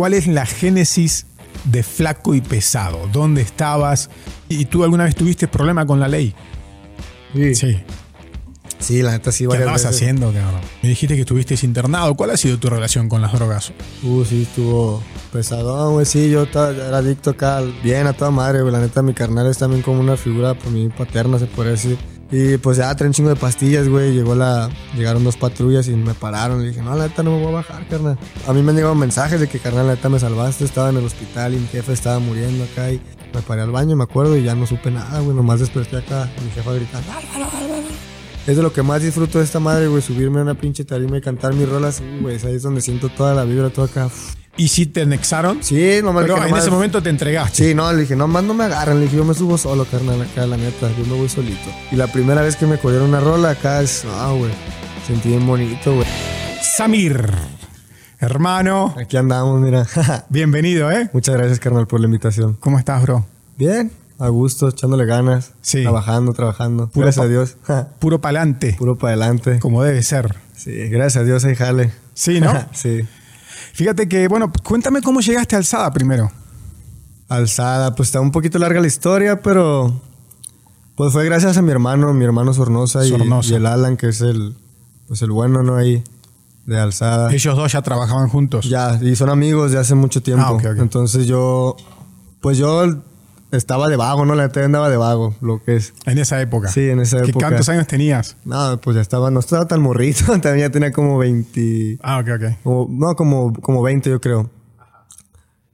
¿cuál es la génesis de flaco y pesado? ¿Dónde estabas? ¿Y tú alguna vez tuviste problema con la ley? Sí. Sí. Sí, la neta sí, ¿Qué veces. haciendo, cabrón? Me dijiste que estuviste internado. ¿Cuál ha sido tu relación con las drogas? Uh, sí, estuvo pesadón, güey. Sí, yo ta- era adicto acá, bien a toda madre, güey. La neta, mi carnal es también como una figura por mi paterna, se puede decir. Y pues ya traen chingo de pastillas, güey. Llegó la, llegaron dos patrullas y me pararon. Le dije, no, la neta no me voy a bajar, carnal. A mí me han llegado mensajes de que, carnal, la neta me salvaste. Estaba en el hospital y mi jefe estaba muriendo acá. Y me paré al baño, me acuerdo, y ya no supe nada, güey. Nomás desperté acá. Mi jefa gritando, "Álvaro, Álvaro". Es de lo que más disfruto de esta madre, güey. Subirme a una pinche tarima y cantar mis rolas, uh, güey. Ahí es donde siento toda la vibra, todo acá. ¿Y si te anexaron? Sí, nomás Pero dije, en nomás- ese momento te entregaste. Sí, no, le dije, nomás no me agarran. Le dije, yo me subo solo, carnal, acá, la neta. Yo me voy solito. Y la primera vez que me cogieron una rola acá es, ah, güey. Sentí bien bonito, güey. Samir, hermano, Aquí andamos, mira. bienvenido, ¿eh? Muchas gracias, carnal, por la invitación. ¿Cómo estás, bro? Bien, a gusto, echándole ganas. Sí. Trabajando, trabajando. Puro gracias pa- a Dios. Puro pa'lante, Puro para adelante. como debe ser. Sí, gracias a Dios, ahí jale. Sí, ¿no? sí. Fíjate que, bueno, cuéntame cómo llegaste a Alzada primero. Alzada, pues está un poquito larga la historia, pero pues fue gracias a mi hermano, mi hermano Sornosa, y- Sornosa. Y, el Alan, que es el, pues el bueno, ¿no? Ahí, de Alzada. Ellos dos ya trabajaban juntos. Ya, y son amigos de hace mucho tiempo. Ah. Entonces yo, pues yo estaba de vago, ¿no? La neta andaba de vago, lo que es. En esa época. Sí, en esa ¿Qué época. ¿Cuántos años tenías? No, pues ya estaba, no estaba tan morrito, también ya tenía como 20, Ah, ok, ok. como- no, como, como 20 yo creo.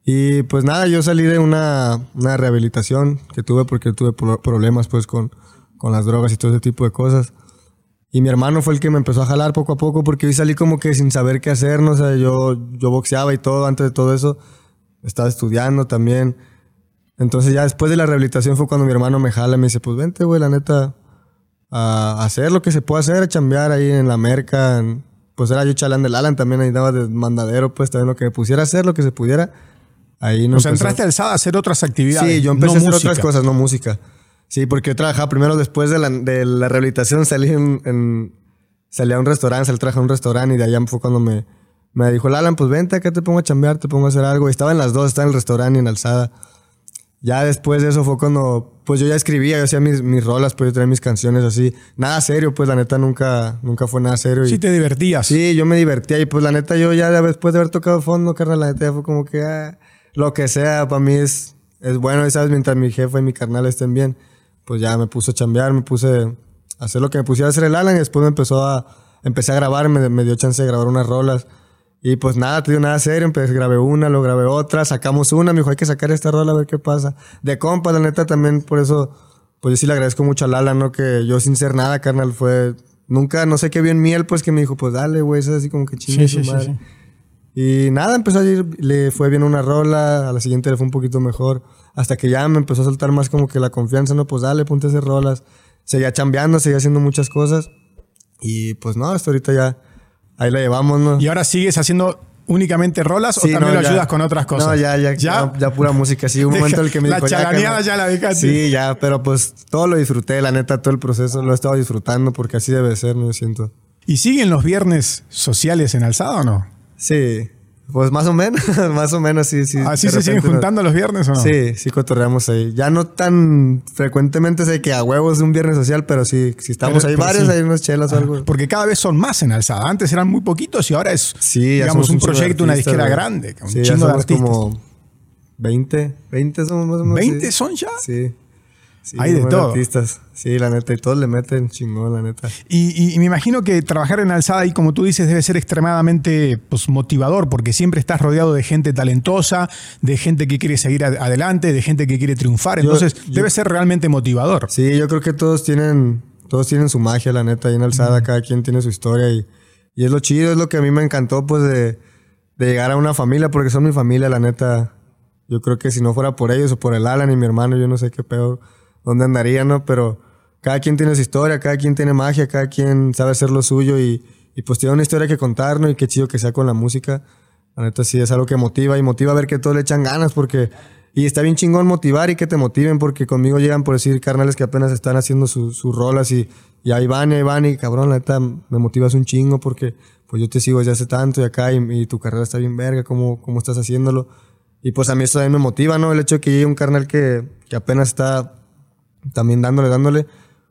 Y pues nada, yo salí de una, una rehabilitación que tuve porque tuve pro- problemas pues con, con las drogas y todo ese tipo de cosas. Y mi hermano fue el que me empezó a jalar poco a poco porque yo salí como que sin saber qué hacer, ¿no? O sea, yo, yo boxeaba y todo, antes de todo eso estaba estudiando también. Entonces ya después de la rehabilitación fue cuando mi hermano me jala y me dice, pues vente, güey, la neta, a hacer lo que se puede hacer, a chambear ahí en la merca. en- pues era yo chalán del Alan, también ahí daba de mandadero, pues también lo que me pusiera a hacer, lo que se pudiera. Ahí no O sea, entraste a Alzada a hacer otras actividades. Sí, yo empecé no a hacer música. otras cosas, no música. Sí, porque yo trabajaba primero después de la, de la rehabilitación, salí en, en- salí a un restaurante, salí a un restaurante y de allá fue cuando me, me dijo Alan, pues vente acá te pongo a chambear, te pongo a hacer algo. Y estaba en las dos, estaba en el restaurante y en Alzada. Ya después de eso fue cuando, pues yo ya escribía, yo hacía mis, mis rolas, pues yo traía mis canciones así. Nada serio, pues la neta nunca, nunca fue nada serio. y- Sí, te divertías. Sí, yo me divertía y pues la neta yo ya después de haber tocado fondo, carnal, la neta ya fue como que ah, lo que sea para mí es, es bueno y sabes, mientras mi jefe y mi carnal estén bien, pues ya me puse a chambear, me puse a hacer lo que me pusiera a hacer el Alan y después me empezó a, empecé a grabar, me, me dio chance de grabar unas rolas y pues nada, te dio nada serio, empecé, grabé una, lo grabé otra, sacamos una, me dijo hay que sacar esta rola a ver qué pasa. De compas, la neta también por eso, pues yo sí le agradezco mucho al Alan, ¿no? Que yo sin ser nada, carnal, fue... Nunca, no sé qué bien miel, pues que me dijo, pues dale, güey, es así como que chingue Sí, su sí, sí. Y nada, empezó a ir, le fue bien una rola, a la siguiente le fue un poquito mejor, hasta que ya me empezó a soltar más como que la confianza, no, pues dale, ponte a hacer rolas. Seguía chambeando, seguía haciendo muchas cosas. Y pues no, hasta ahorita ya, ahí la llevamos, ¿no? ¿Y ahora sigues haciendo únicamente rolas Sí, o también no, lo ya. ayudas con otras cosas? No, ya, ya, ya, ya pura música. Sí, un momento en el que me la dijo, ya, ya la dejaste. Sí, ya, pero pues todo lo disfruté, la neta, todo el proceso lo he estado disfrutando porque así debe ser, me siento. ¿Y siguen los viernes sociales en Alzada o no? Sí, pues más o menos, más o menos, sí, sí. ¿Así de se siguen nos- juntando los viernes o no? Sí, sí cotorreamos ahí. Ya no tan frecuentemente sé que a huevos de un viernes social, pero sí, si estamos Pero- ahí varios, sí. hay unas chelas o algo. Porque cada vez son más en Alzada. Antes eran muy poquitos y ahora es, Sí, ya digamos, un de proyecto, una disquera grande. Un Sí, ya chingo de somos artistas. como 20, 20 somos más o menos. ¿20 sí. son ya? Sí. Sí, Hay de todo. artistas. Sí, la neta, y todos le meten chingón, la neta. Y, y- y me imagino que trabajar en Alzada y como tú dices debe ser extremadamente pues, motivador porque siempre estás rodeado de gente talentosa, de gente que quiere seguir ad- adelante, de gente que quiere triunfar. Entonces yo- debe ser realmente motivador. Sí, yo creo que todos tienen, todos tienen su magia, la neta, ahí en Alzada, cada quien tiene su historia y, y es lo chido, es lo que a mí me encantó, pues, de, de llegar a una familia, porque son mi familia, la neta. Yo creo que si no fuera por ellos o por el Alan y mi hermano, yo no sé qué pedo, dónde andaría, ¿no? Pero cada quien tiene su historia, cada quien tiene magia, cada quien sabe hacer lo suyo y, y pues tiene una historia que contar, ¿no? Y qué chido que sea con la música. La neta sí es algo que motiva y motiva a ver que todos le echan ganas porque... Y está bien chingón motivar y que te motiven porque conmigo llegan por decir carnales que apenas están haciendo su- sus rolas y, y ahí van y ahí van y cabrón, la neta me motivas un chingo porque pues yo te sigo desde hace tanto y acá y, tu carrera está bien verga, ¿cómo, cómo estás haciéndolo? Y pues a mí eso también me motiva, ¿no? El hecho que llegue un carnal que, que apenas está también dándole, dándole,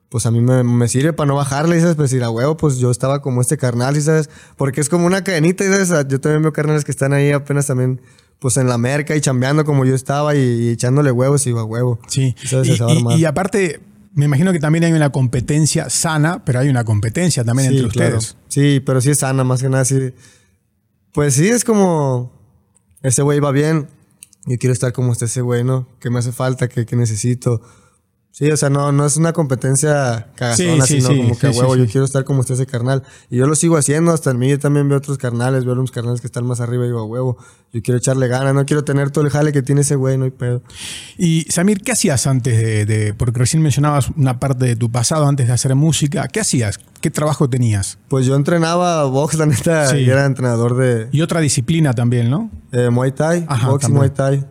pues a mí me, me sirve para no bajarle, ¿sabes? Pues decir, a huevo, pues yo estaba como este carnal, ¿sabes? Porque es como una cadenita, ¿sabes? Yo también veo carnales que están ahí apenas también pues en la merca y chambeando como yo estaba y, echándole huevos y a huevo. Sí. Y, y, aparte, me imagino que también hay una competencia sana, pero hay una competencia también entre ustedes. Sí, pero sí es sana, más que nada. Sí. Pues sí, es como, ese güey va bien, yo quiero estar como este ese güey, ¿no? ¿Qué me hace falta? ¿Qué, qué necesito? Sí, o sea, no, no es una competencia cagazona, sino como que, huevo, yo quiero estar como usted ese carnal. Y yo lo sigo haciendo, hasta en mí yo también veo otros carnales, veo unos carnales que están más arriba y digo, a huevo, yo quiero echarle ganas, no quiero tener todo el jale que tiene ese güey, no hay pedo. Y Samir, ¿qué hacías antes de, porque recién mencionabas una parte de tu pasado antes de hacer música, ¿qué hacías? ¿Qué trabajo tenías? Pues yo entrenaba box, la neta, y era entrenador de... Y otra disciplina también, ¿no? Eh, Muay Thai, box y Muay Thai.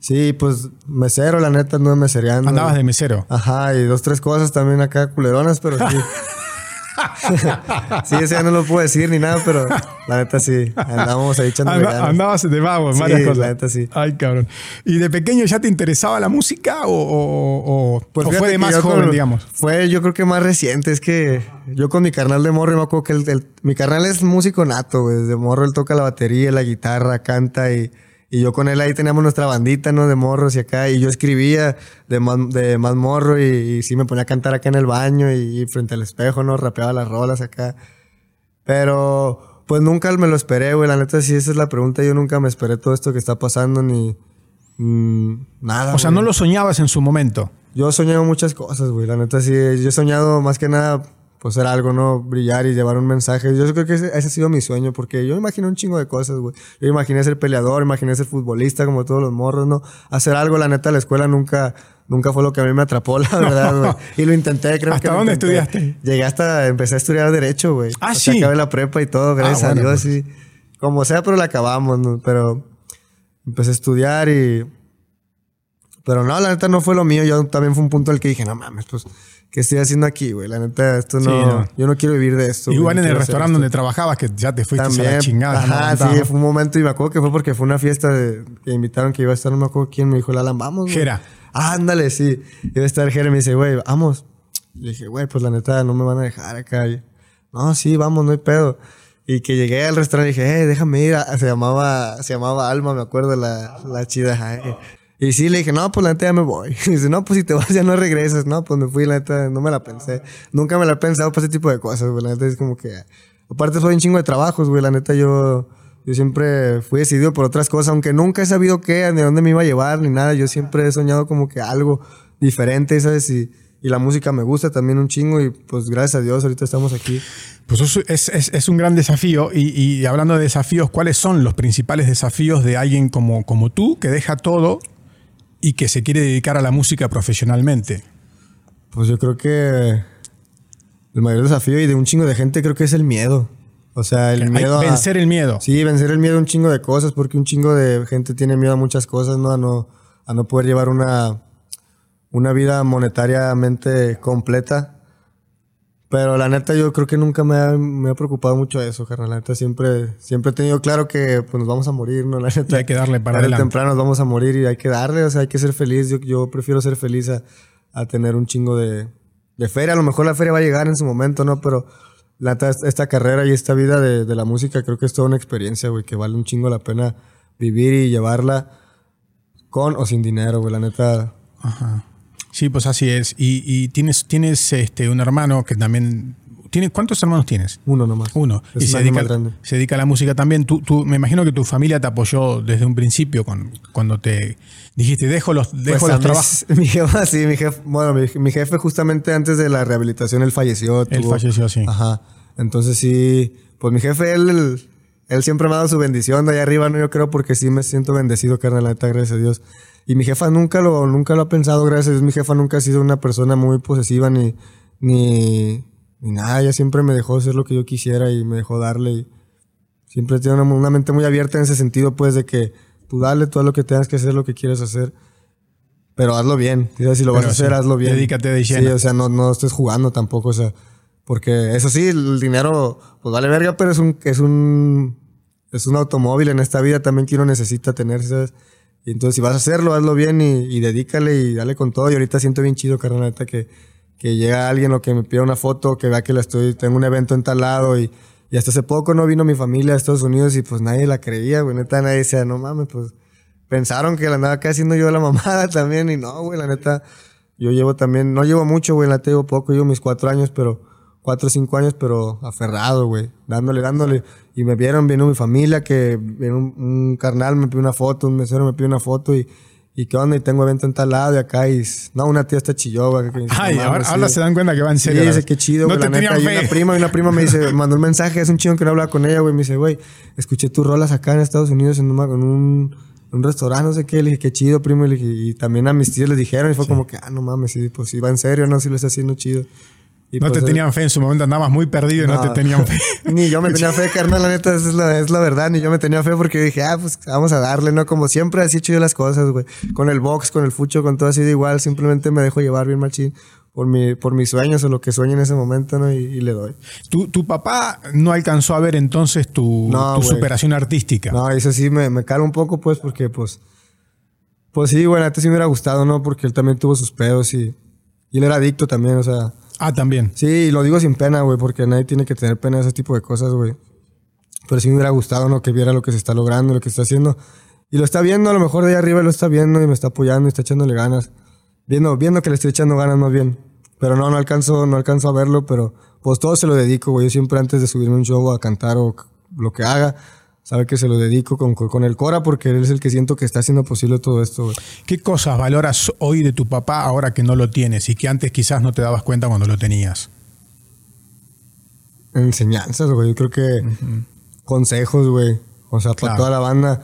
Sí, pues mesero, la neta, no mesereando. Andabas de mesero. Ajá, y dos, tres cosas también acá culeronas, pero sí. sí, ese ya no lo puedo decir ni nada, pero la neta sí. Andábamos ahí echando Andabas de vago, sí, varias cosas. La neta sí. Ay, cabrón. ¿Y de pequeño ya te interesaba la música o, pues fue de más joven, digamos? Fue, yo creo que más reciente. Es que yo con mi carnal de morro, me acuerdo que el, mi carnal es músico nato, güey. Desde morro él toca la batería, la guitarra, canta y y yo con él ahí teníamos nuestra bandita, ¿no? De morros y acá. Y yo escribía de más, de más morro y, sí me ponía a cantar acá en el baño y, frente al espejo, ¿no? Rapeaba las rolas acá. Pero pues nunca me lo esperé, güey. La neta, sí, esa es la pregunta. Yo nunca me esperé todo esto que está pasando ni mm, nada. O sea, no lo soñabas en su momento. Yo soñaba muchas cosas, güey. La neta, sí. Yo he soñado más que nada pues ser algo, ¿no? Brillar y llevar un mensaje. Yo creo que ese, ha sido mi sueño, porque yo imaginé un chingo de cosas, güey. Yo imaginé ser peleador, imaginé ser futbolista, como todos los morros, ¿no? Hacer algo, la neta, la escuela nunca, nunca fue lo que a mí me atrapó, la verdad, güey. Y lo intenté, creo ¿Hasta que. dónde estudiaste? Llegué hasta, empecé a estudiar Derecho, güey. Ah, sí. acabé la prepa y todo, gracias ah, a Dios, pues. Como sea, pero la acabamos, ¿no? Pero empecé a estudiar y. Pero no, la neta no fue lo mío. Yo también fue un punto al que dije, no mames, pues ¿qué estoy haciendo aquí, güey? La neta, esto no, Yo no quiero vivir de esto. Igual en el restaurante donde trabajabas, que ya te fuiste a la chingada. Ajá, sí, fue un momento y me acuerdo que fue porque fue una fiesta que invitaron que iba a estar, no me acuerdo quién, me dijo, Lalan, vamos. Güey. Jera. ándale, sí. Iba a estar Jera y me dice, güey, vamos. Le dije, güey, pues la neta, no me van a dejar acá. no, sí, vamos, no hay pedo. Y que llegué al restaurante y dije, eh, déjame ir. Se llamaba, se llamaba Alma, me acuerdo, la, la chida. Eh. Y sí, le dije, no, pues la neta ya me voy. Y dice, no, pues si te vas ya no regresas. No, pues me fui, la neta, no me la pensé. Nunca me la he pensado para ese tipo de cosas, güey. La neta es como que... Aparte soy un chingo de trabajos, güey. La neta yo... Yo siempre fui decidido por otras cosas, aunque nunca he sabido qué, ni dónde me iba a llevar, ni nada. Yo siempre he soñado como que algo diferente, ¿sabes? Y, y la música me gusta también un chingo y pues gracias a Dios ahorita estamos aquí. Pues es, es, es un gran desafío y, y, hablando de desafíos, ¿cuáles son los principales desafíos de alguien como, como tú que deja todo y que se quiere dedicar a la música profesionalmente? Pues yo creo que el mayor desafío y de un chingo de gente creo que es el miedo. O sea, el miedo a... Vencer el miedo. Sí, vencer el miedo a un chingo de cosas, porque un chingo de gente tiene miedo a muchas cosas, ¿no? A no, a no poder llevar una, una vida monetariamente completa. Pero la neta yo creo que nunca me ha, me ha preocupado mucho eso, carnal. La neta siempre, siempre he tenido claro que pues, nos vamos a morir, ¿no? La neta. hay que darle para adelante. temprano nos vamos a morir y hay que darle, o sea, hay que ser feliz. Yo, yo prefiero ser feliz a, a tener un chingo de, de, feria. A lo mejor la feria va a llegar en su momento, ¿no? Pero la neta, esta carrera y esta vida de, de la música creo que es toda una experiencia, güey, que vale un chingo la pena vivir y llevarla con o sin dinero, güey. La neta. Ajá. Sí, pues así es. Y, tienes, tienes este, un hermano que también... ¿Tiene, ¿Cuántos hermanos tienes? Uno nomás. Uno. y se dedica, se dedica a la música también. Tú, tú, me imagino que tu familia te apoyó desde un principio con, cuando te dijiste, dejo los, dejo pues los trabajos. Mi jefe, sí, mi jefe, bueno, mi, jefe justamente antes de la rehabilitación, él falleció. Él falleció, sí. Ajá. Entonces sí, pues mi jefe, él, él, siempre me ha dado su bendición de ahí arriba, ¿no? Yo creo porque sí me siento bendecido, carnal, la neta, gracias a Dios. Y mi jefa nunca lo, nunca lo ha pensado, gracias a Dios. Mi jefa nunca ha sido una persona muy posesiva ni, ni, nada. Ella siempre me dejó hacer lo que yo quisiera y me dejó darle. Y siempre tiene una, mente muy abierta en ese sentido, pues, de que tú dale todo lo que tengas que hacer, lo que quieres hacer. Pero hazlo bien. Si lo vas a hacer, hazlo bien. Dedícate de lleno. Sí, o sea, no, no estés jugando tampoco. O sea, Porque eso sí, el dinero pues vale verga, pero es un, es un, es un automóvil en esta vida también que uno necesita tener, ¿sabes? Y entonces si vas a hacerlo, hazlo bien y, y dedícale y dale con todo. Y ahorita siento bien chido, carnal, que, que llega alguien o que me pida una foto, que vea que la estoy, tengo un evento en tal lado y, y hasta hace poco no vino mi familia a Estados Unidos y pues nadie la creía, güey. Neta, nadie decía, no mames, pues pensaron que la andaba acá haciendo yo la mamada también y no, güey, la neta. Yo llevo también, no llevo mucho, güey, la llevo poco, llevo mis cuatro años, pero cuatro o cinco años, pero aferrado, güey, dándole, dándole. Y me vieron, vino mi familia, que vino un, un carnal me pidió una foto, un mesero me pidió una foto y, y qué onda, y tengo evento en tal lado y acá y, no, una tía está chillo, güey. Ay, no ahora, ahora sí. se dan cuenta que va en Sí, serio. dice, qué chido, No güey, te la neta. Y una prima, y una prima me dice, mandó un mensaje, es un chido que no hablaba con ella, güey. Me dice, güey, escuché tus rolas acá en Estados Unidos en, una- en un, un restaurante, no sé qué. Le dije, qué chido, primo. Y, le dije, y también a mis tíos les dijeron, y fue como que, ah, no mames, sí, pues sí, va en serio, no, sí lo está haciendo chido. Y No pues, te eh, tenían fe en su momento, andabas muy perdido y no, no. te tenían fe. Ni yo me tenía fe, carnal, la neta, es la, es la verdad. Ni yo me tenía fe porque dije, ah, pues vamos a darle, ¿no? Como siempre, así he hecho yo las cosas, güey. Con el box, con el fucho, con todo así de igual. Simplemente me dejo llevar bien machín por, mi, por mis sueños o lo que sueño en ese momento, ¿no? Y, y le doy. Tu, tu papá no alcanzó a ver entonces tu, No, tu güey. superación artística. No, eso sí me, me cala un poco, pues, porque, pues. Pues sí, bueno, antes sí me hubiera gustado, ¿no? Porque él también tuvo sus pedos y. Y él era adicto también, o sea. Ah, también. Sí, lo digo sin pena, güey, porque nadie tiene que tener pena de ese tipo de cosas, güey. Pero sí me hubiera gustado, ¿no? Que viera lo que se está logrando, lo que está haciendo. Y lo está viendo, a lo mejor de ahí arriba lo está viendo y me está apoyando y está echándole ganas. Viendo, viendo que le estoy echando ganas más bien. Pero no, no alcanzo, no alcanzo a verlo, pero pues todo se lo dedico, güey. Yo siempre antes de subirme un show a cantar o lo que haga, sabe que se lo dedico con, con el Cora porque él es el que siento que está haciendo posible todo esto, güey. ¿Qué cosas valoras hoy de tu papá ahora que no lo tienes y que antes quizás no te dabas cuenta cuando lo tenías? enseñanzas, güey. Yo creo que consejos, güey. O sea, para Claro. toda la banda.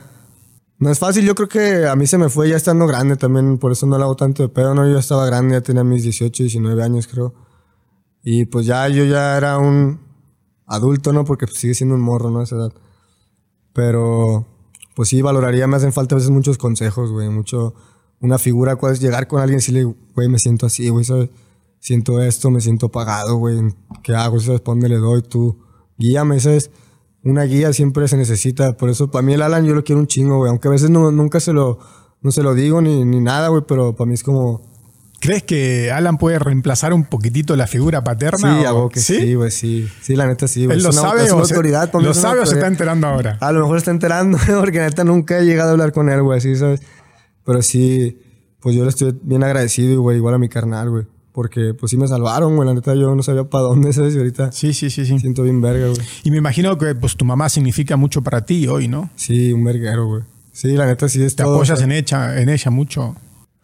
No es fácil, yo creo que a mí se me fue ya estando grande también, por eso no le hago tanto de pedo, ¿no? Yo ya estaba grande, ya tenía mis 18, 19 años, creo. Y pues ya yo ya era un adulto, ¿no? Porque pues, sigue siendo un morro, ¿no? A esa edad. Pero, pues sí, valoraría, me hacen falta a veces muchos consejos, güey. Mucho, una figura, cuál es llegar con alguien y decirle, güey, me siento así, güey, ¿sabes? Siento esto, me siento apagado, güey. ¿Qué hago? ¿Sabes? ¿Para dónde le doy? Tú, guíame, ¿sabes? Una guía siempre se necesita. Por eso, para mí el Alan yo lo quiero un chingo, güey. Aunque a veces no, nunca se lo, no se lo digo ni, ni nada, güey. Pero para mí es como, ¿Crees que Alan puede reemplazar un poquitito la figura sí, paterna? o- hago que sí, güey, sí. Sí, la neta sí, güey. ¿Él lo Es una- sabe es o una se, autoridad, mí lo es una sabe o se está enterando ahora? A lo mejor está enterando, porque neta nunca he llegado a hablar con él, güey, así, ¿sabes? Pero sí, pues yo le estoy bien agradecido, güey, igual a mi carnal, güey. Porque pues sí me salvaron, güey, la neta yo no sabía para dónde, ¿sabes? Y ahorita Sí, sí, sí, sí. siento bien verga, güey. Y me imagino que pues, tu mamá significa mucho para ti hoy, ¿no? Sí, un verguero, güey. Sí, la neta sí es Te todo, apoyas o en ella, en ella mucho.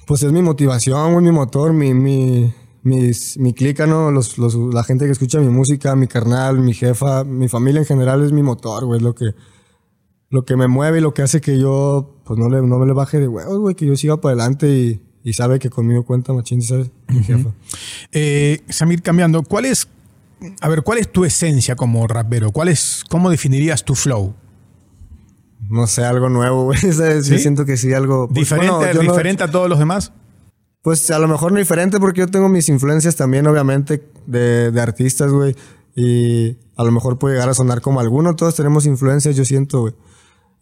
Pues es mi motivación, güey, mi motor, mi, mi, mis- mi clica, ¿no? Los, los, la gente que escucha mi música, mi carnal, mi jefa, mi familia en general es mi motor, güey. Es lo que, lo que me mueve y lo que hace que yo, pues no, le, no me le baje de huevos, güey. Que yo siga para adelante y, y sabe que conmigo cuenta machín, ¿sabes? Mi jefa. Eh, Samir, cambiando, ¿cuál es, a ver, cuál es tu esencia como rapero? ¿Cuál es, ¿Cómo definirías tu flow? No sé, algo nuevo, güey. ¿sabes? Yo siento que sí, algo... pues, ¿Diferente, bueno, yo no- diferente a todos los demás? Pues a lo mejor no diferente porque yo tengo mis influencias también, obviamente, de, de artistas, güey. Y a lo mejor puede llegar a sonar como alguno. Todos tenemos influencias, yo siento, güey.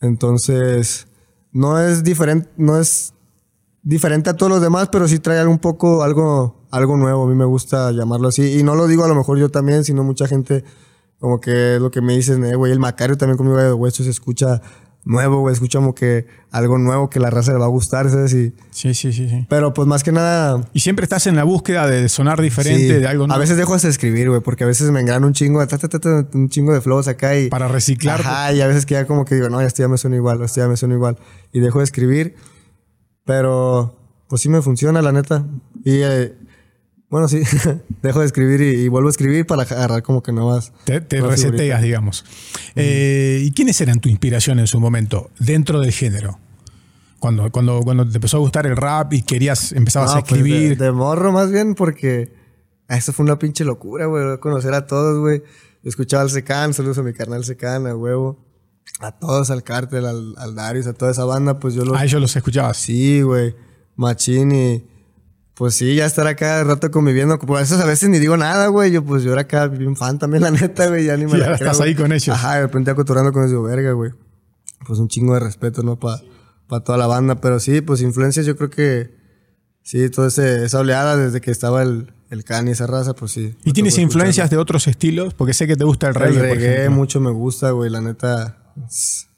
Entonces, no es diferente, no es diferente a todos los demás, pero sí trae un poco algo, algo nuevo. A mí me gusta llamarlo así. Y no lo digo a lo mejor yo también, sino mucha gente como que es lo que me dicen, eh, güey, el Macario también conmigo de hueso se escucha nuevo, güey. Escucha como que algo nuevo que la raza le va a gustar, ¿sabes? Y, Sí, sí, sí, sí. pero pues más que nada, Y siempre estás en la búsqueda de sonar diferente, Sí. de algo A nuevo. veces dejo hasta de escribir, güey, porque a veces me engrano un chingo, ta, ta, ta, ta, un chingo de flows acá y... Para reciclar. Ajá, y a veces que ya como que digo, no, esto ya me suena igual, esto ya me suena igual. Y dejo de escribir, pero pues sí me funciona, la neta. Y eh, bueno, sí, dejo de escribir y, y vuelvo a escribir para agarrar como que nuevas... Te, te nuevas reseteas, digamos. Eh, ¿Y quiénes eran tu inspiración en su momento dentro del género? Cuando, cuando, cuando te empezó a gustar el rap y querías, empezabas a pues, de- escribir. de, morro más bien, porque eso fue una pinche locura, güey. Conocer a todos, güey. Escuchaba al Secan, saludos a mi carnal Secan, a huevo. A todos, al Cártel, al, al Darius, a toda esa banda, pues yo los... a ellos los escuchabas. Sí, güey. Machín y... Pues sí, ya estar acá de rato conviviendo. Por eso a veces ni digo nada, güey. Yo, pues yo era acá bien fan también, la neta, güey. Ya ni me Y la creo, estás ahí güey. con ellos. Ajá, de repente acoturando con ellos, verga, güey. Pues un chingo de respeto, ¿no? Para toda la banda. Pero sí, pues influencias, yo creo que. Sí, toda esa oleada desde que estaba el, el Can y esa raza, pues sí. ¿Y tienes influencias de otros estilos? Porque sé que te gusta el reggae, el reggae mucho me gusta, güey, la neta.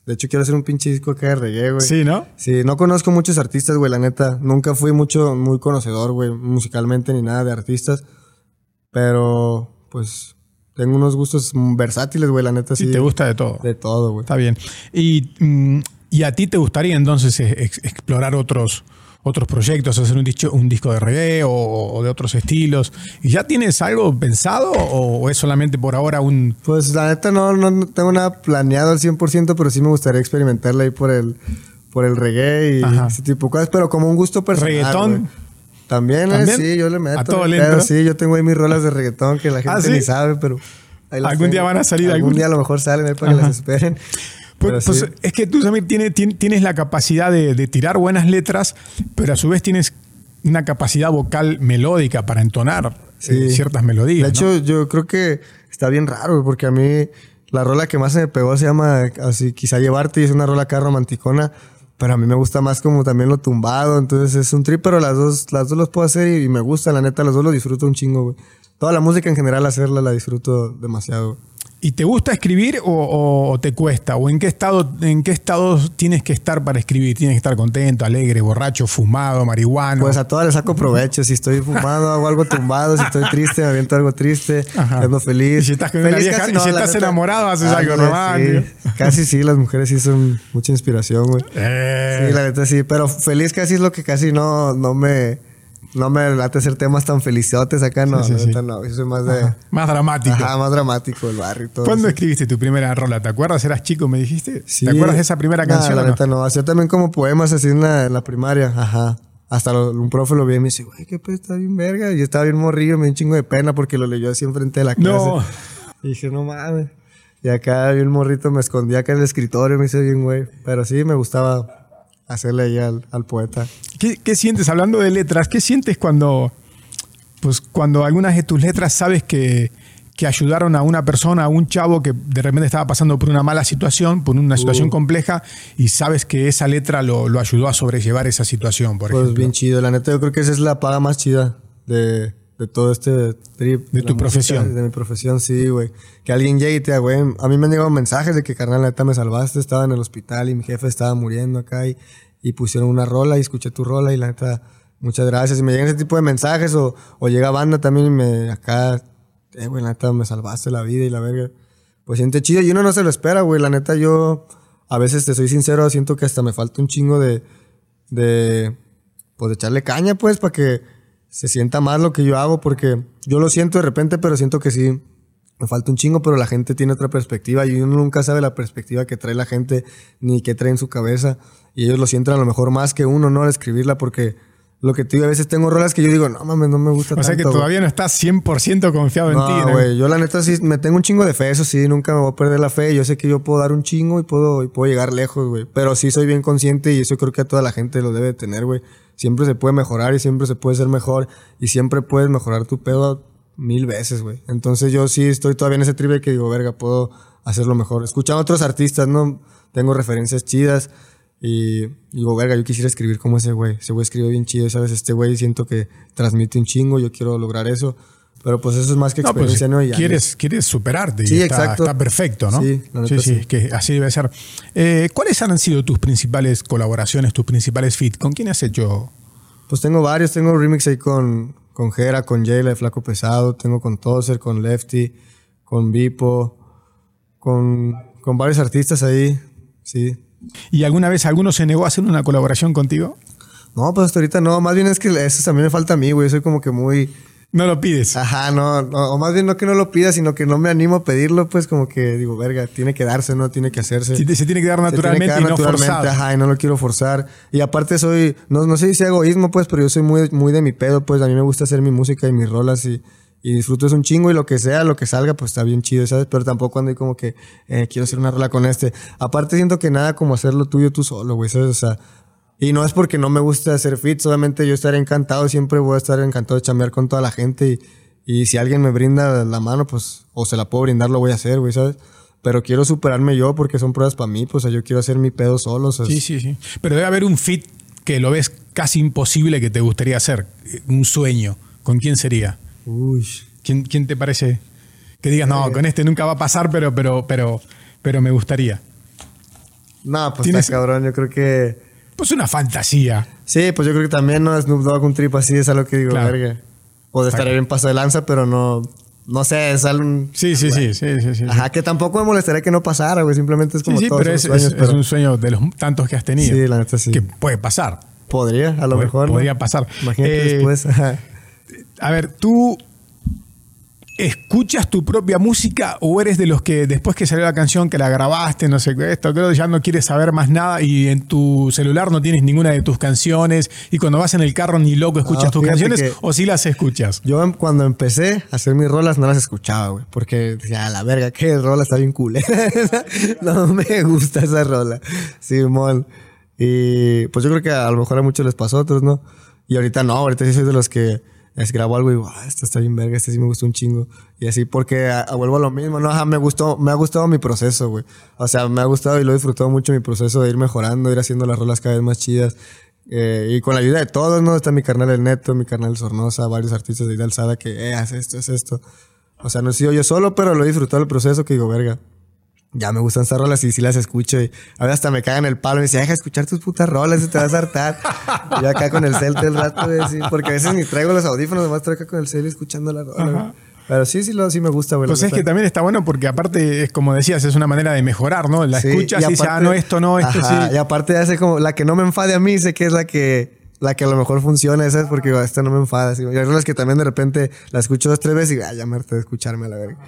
De hecho, quiero hacer un pinche disco acá de reggae, güey. Sí, ¿no? Sí, no conozco muchos artistas, güey, la neta. Nunca fui mucho, muy conocedor, güey, musicalmente ni nada de artistas. Pero, pues, tengo unos gustos versátiles, güey, la neta, sí. Te gusta de todo. De todo, güey. Está bien. Y, mm, y a ti te gustaría entonces eh, ex- explorar otros, otros proyectos, hacer un, dicho, un disco de reggae o, o de otros estilos. ¿Y ya tienes algo pensado o, es solamente por ahora un... Pues, la neta, no, no, no tengo nada planeado al 100%, pero sí me gustaría experimentarla ahí por el, por el reggae y Ajá. ese tipo de cosas, pero como un gusto personal. ¿Reggaetón? También, eh, ¿También? sí, yo le meto. ¿A todo el le pedo, entras? Sí, yo tengo ahí mis rolas de reggaetón que la gente ¿Ah, sí? ni sabe, pero. Algún día van a salir, Algún algún- día a lo mejor salen ahí para que las esperen. Pues, pues, es que tú, Samir, tiene- tien- tienes la capacidad de, de tirar buenas letras, pero a su vez tienes una capacidad vocal melódica para entonar eh, Sí. ciertas melodías. De hecho, yo creo que está bien raro, porque a mí la rola que más se me pegó se llama así, quizá llevarte, y es una rola acá romanticona, pero a mí me gusta más como también lo tumbado, entonces es un trip, pero las dos, las dos los puedo hacer y, y me gusta, la neta, los dos los disfruto un chingo, güey. Toda la música en general hacerla la disfruto demasiado. güey. ¿Y te gusta escribir o, te cuesta? ¿O en qué estado en qué estado tienes que estar para escribir? ¿Tienes que estar contento, alegre, borracho, fumado, marihuano? Pues a todas les saco provecho. Si estoy fumado, hago algo tumbado. Si estoy triste, me aviento algo triste. Ando feliz. Y si estás con Feliz vieja- casi y si estás neta. enamorado, haces algo romántico. sí. Casi sí, las mujeres sí son mucha inspiración, güey. Eh, Sí, la neta sí. Pero feliz casi es lo que casi no, no me... No me late hacer temas tan felizotes acá, no. Sí, sí, sí. neta no. Yo soy más de... más dramático. Ajá, más dramático el barrio todo. ¿Cuándo eso. escribiste tu primera rola? ¿Te acuerdas? ¿Eras chico, me dijiste? Sí. ¿Te acuerdas de esa primera Nah, canción? la o no? neta no. Hacía también como poemas así en la, en la primaria. Ajá. Hasta lo- un profe lo vio y me dice, güey, qué pedo, está bien verga. Y yo estaba bien morrillo, me dio un chingo de pena porque lo leyó así enfrente de la clase. No. Y dije, no mames. Y acá bien morrito me escondía acá en el escritorio, me hice bien, güey. Pero sí, me gustaba hacerle ahí al, al poeta. ¿Qué, qué sientes, hablando de letras, qué sientes cuando, pues, cuando algunas de tus letras sabes que, que ayudaron a una persona, a un chavo que de repente estaba pasando por una mala situación, por una situación Uh. compleja, y sabes que esa letra lo, lo ayudó a sobrellevar esa situación, por Pues ejemplo? bien chido. La neta, yo creo que esa es la paga más chida de, de todo este trip. De tu música, profesión. De mi profesión, sí, güey. Que alguien llegue y te diga, güey, a mí me han llegado mensajes de que, carnal, la neta, me salvaste. Estaba en el hospital y mi jefe estaba muriendo acá y, y pusieron una rola y escuché tu rola y la neta, muchas gracias. Y me llegan ese tipo de mensajes o, o llega banda también y me acá, eh, güey, la neta, me salvaste la vida y la verga. Pues siente chido y uno no se lo espera, güey. La neta, yo a veces te soy sincero, siento que hasta me falta un chingo de, de, pues de echarle caña, pues, para que se sienta más lo que yo hago, porque yo lo siento de repente, pero siento que sí, me falta un chingo, pero la gente tiene otra perspectiva y uno nunca sabe la perspectiva que trae la gente ni que trae en su cabeza y ellos lo sienten a lo mejor más que uno, ¿no? Al escribirla, porque lo que te digo, a veces tengo rolas que yo digo, no mames, no me gusta O sea que tanto, güey". todavía no estás 100% confiado en ti. No, güey, yo la neta sí me tengo un chingo de fe, eso sí, nunca me voy a perder la fe. Yo sé que yo puedo dar un chingo y puedo, y puedo llegar lejos, güey. Pero sí soy bien consciente y eso creo que a toda la gente lo debe de tener, güey. Siempre se puede mejorar y siempre se puede ser mejor y siempre puedes mejorar tu pedo mil veces, güey. Entonces yo sí estoy todavía en ese tribe que digo, verga, puedo hacerlo mejor. Escuchando a otros artistas, ¿no? Tengo referencias chidas. Y digo, verga, yo quisiera escribir como ese güey. Ese güey escribe bien chido, ¿sabes? Este güey siento que transmite un chingo, yo quiero lograr eso. Pero pues eso es más que No, pues, experiencia, ¿no? Y años. quieres, quieres superarte y Sí, está, exacto. está perfecto, ¿no? Sí, sí, sí, sí. que así debe ser. Eh, ¿Cuáles han sido tus principales colaboraciones, tus principales feats? ¿Con quién has hecho? Pues tengo varios, tengo remix ahí con, con Jera, con Jayla de Flaco Pesado, tengo con Tozer, con Lefty, con Vipo, con, con varios artistas ahí, sí. ¿Y alguna vez alguno se negó a hacer una colaboración contigo? No, pues hasta ahorita no, más bien es que eso también me falta a mí, güey, soy como que muy... No lo pides. Ajá, no, no, o más bien no que no lo pida, sino que no me animo a pedirlo, pues como que digo, verga, tiene que darse, ¿no? Tiene que hacerse. Sí, se tiene que dar tiene que naturalmente dar y no naturalmente, forzado. Ajá, y no lo quiero forzar. Y aparte soy, no, no sé si sea egoísmo, pues, pero yo soy muy, muy de mi pedo, pues. A mí me gusta hacer mi música y mis rolas y, y disfruto es un chingo y lo que sea, lo que salga, pues está bien chido, ¿sabes? Pero tampoco ando ahí como que eh, quiero hacer una rola con este. Aparte siento que nada como hacer lo tuyo tú solo, güey, ¿sabes? O sea, Y no es porque no me guste hacer fits, obviamente yo estaré encantado, siempre voy a estar encantado de chambear con toda la gente y, y si alguien me brinda la mano, pues, o se la puedo brindar, lo voy a hacer, güey, ¿sabes? Pero quiero superarme yo porque son pruebas para mí, pues o sea, yo quiero hacer mi pedo solo. o sea, Sí, sí, sí. Pero debe haber un fit que lo ves casi imposible que te gustaría hacer. Un sueño. ¿Con quién sería? Uy. ¿Quién, quién te parece que digas, no, con este nunca va a pasar, pero, pero, pero, pero me gustaría? No, pues ¿Tienes- está cabrón, yo creo que... Pues una fantasía. Sí, pues yo creo que también, ¿no? Snoop Dogg, un trip así es algo que digo, Claro. verga. O de estar bien paso de lanza, pero no... No sé, es algo... Sí, sí, sí, sí, sí, sí. Ajá, que tampoco me molestaría que no pasara, güey. Simplemente es Sí, como sí, todos pero es, sueños, es- un sueño de los tantos que has tenido. Sí, la neta sí. Que puede pasar. Podría, a lo Pod- mejor. ¿no? podría pasar. Imagínate Eh, después. ajá. A ver, ¿tú escuchas tu propia música o eres de los que después que salió la canción, que la grabaste, no sé qué, esto, creo que ya no quieres saber más nada y en tu celular no tienes ninguna de tus canciones y cuando vas en el carro ni loco escuchas No, tus canciones o sí las escuchas? Yo em- cuando empecé a hacer mis rolas no las escuchaba, güey. Porque decía, "A la verga, qué rola está bien culera. no me gusta esa rola. Simón. Y pues yo creo que a lo mejor a muchos les pasó, a otros no. Y ahorita no, ahorita sí soy de los que es, grabo algo y digo, ah, esta está bien verga, este sí me gustó un chingo. Y así porque a- a- vuelvo a lo mismo, ¿no? Ajá, me gustó, me ha gustado mi proceso, güey. O sea, me ha gustado y lo he disfrutado mucho mi proceso de ir mejorando, ir haciendo las rolas cada vez más chidas. Eh, y con la ayuda de todos, ¿no? Está mi carnal El Neto, mi carnal Sornosa, varios artistas de Alzada que, eh, haz esto, haz esto. O sea, no he sido yo solo, pero lo he disfrutado el proceso que digo, verga. Ya me gustan estas rolas y sí las escucho. Y a veces hasta me cagan el palo y me dice, deja de escuchar tus putas rolas, se te vas a hartar. y yo acá con el cel todo el rato, güey, sí, porque a veces ni traigo los audífonos, nomás traigo acá con el cel escuchando la rola. güey. Pero sí, sí, lo, sí me gusta, güey. Pues es que también está bueno porque aparte es como decías, es una manera de mejorar, ¿no? La Sí, escuchas y, dices, ah, aparte- no, esto no, esto Ajá, sí. Y aparte hace como la que no me enfade a mí, sé que es la que la que a lo mejor funciona, esa es porque digo, esta no me enfada. Y hay rolas que también de repente la escucho dos, tres veces y ay, ya me harté de escucharme a la verga.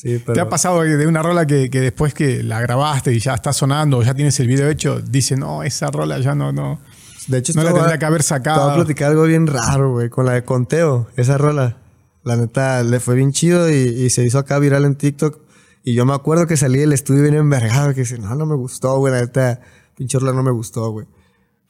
Sí, pero. ¿Te ha pasado de una rola que, que después que la grabaste y ya está sonando o ya tienes el video hecho, dice, no, esa rola ya no, no. De hecho, no la tendría que haber sacado. Te voy a platicar algo bien raro, güey, con la de Conteo, esa rola. La neta, le fue bien chido y, y se hizo acá viral en TikTok. Y yo me acuerdo que salí del estudio bien envergado, que dice, no, no me gustó, güey, la neta, pinche rola no me gustó, güey.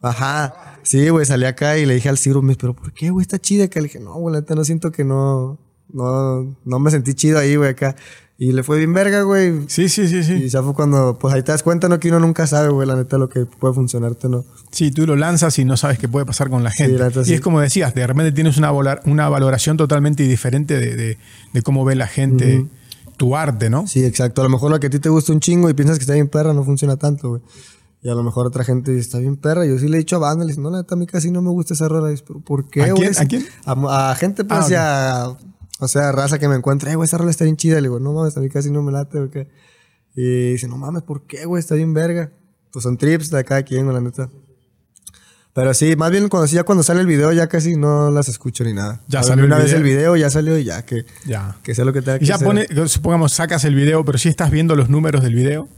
Ajá, sí, güey, salí acá y le dije al Ciro, pero ¿por qué, güey? Está chida acá. Le dije, no, güey, la neta, no siento que no, no, no me sentí chido ahí, güey, acá. Y le fue bien verga, güey. Sí, sí, sí, sí. Y ya fue cuando, pues ahí te das cuenta, ¿no? Que uno nunca sabe, güey, la neta, lo que puede funcionarte, ¿no? Sí, tú lo lanzas y no sabes qué puede pasar con la gente. la neta, y sí. es como decías, de repente tienes una, volar- una valoración totalmente diferente de, de- de cómo ve la gente tu arte, ¿no? Sí, exacto. A lo mejor lo que a ti te gusta un chingo y piensas que está bien perra no funciona tanto, güey. Y a lo mejor otra gente dice, está bien perra. Yo sí le he dicho a banda, le dice, no, la neta, a mí casi no me gusta esa rola. Y dice, ¿pero por qué, ¿A güey? quién? ¿A quién? A, a gente, pues, Ah, a- o sea, raza que me encuentra, eh, güey, esa rola está bien chida. Le digo, no mames, a mí casi no me late, güey. ¿qué?". Y dice, no mames, ¿por qué, güey? Está bien verga. Pues son trips de cada quien, la neta. Pero sí, más bien cuando, sí, ya cuando sale el video ya casi no las escucho ni nada. Ya salió Una el vez video. el video, ya salió y ya, que, Ya. que sea lo que tenga que Y ya hacer. pone, supongamos, sacas el video, pero si estás viendo los números del video,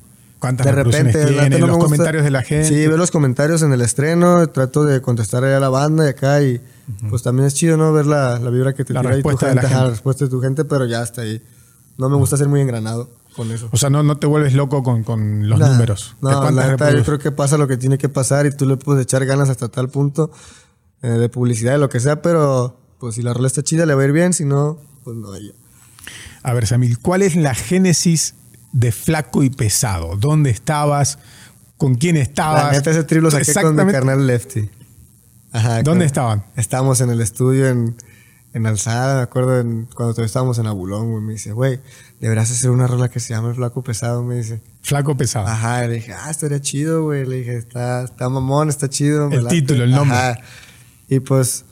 ¿cuántas de repente, tiene? neta, no los comentarios de la gente. Sí, veo los comentarios en el estreno, trato de contestar a la banda y acá y pues también es chido, ¿no? Ver la, la vibra que te La tira ahí tu respuesta de gente, la ajá, gente. la respuesta de tu gente, pero ya está ahí. No me gusta ser muy engranado con eso. O sea, no, no te vuelves loco con, con los Nah, números. de No, la neta, yo creo que pasa lo que tiene que pasar y tú le puedes echar ganas hasta tal punto eh, de publicidad, de lo que sea, pero pues si la rola está chida le va a ir bien, si no, pues no. ya. A ver, Samil, ¿cuál es la génesis de Flaco y Pesado? ¿Dónde estabas? ¿Con quién estabas? La neta, ese trip lo saqué con mi carnal Lefty. Ajá. ¿Dónde estaban? Estábamos en el estudio en, en Alzada, me acuerdo en- cuando todavía estábamos en Abulón, güey. Me dice, güey, deberás hacer una rola que se llama El Flaco Pesado, me dice. Flaco Pesado. Ajá, le dije, ah, estaría chido, güey. Le dije, está, está mamón, está chido. El late". título, el nombre. Ajá. Y pues,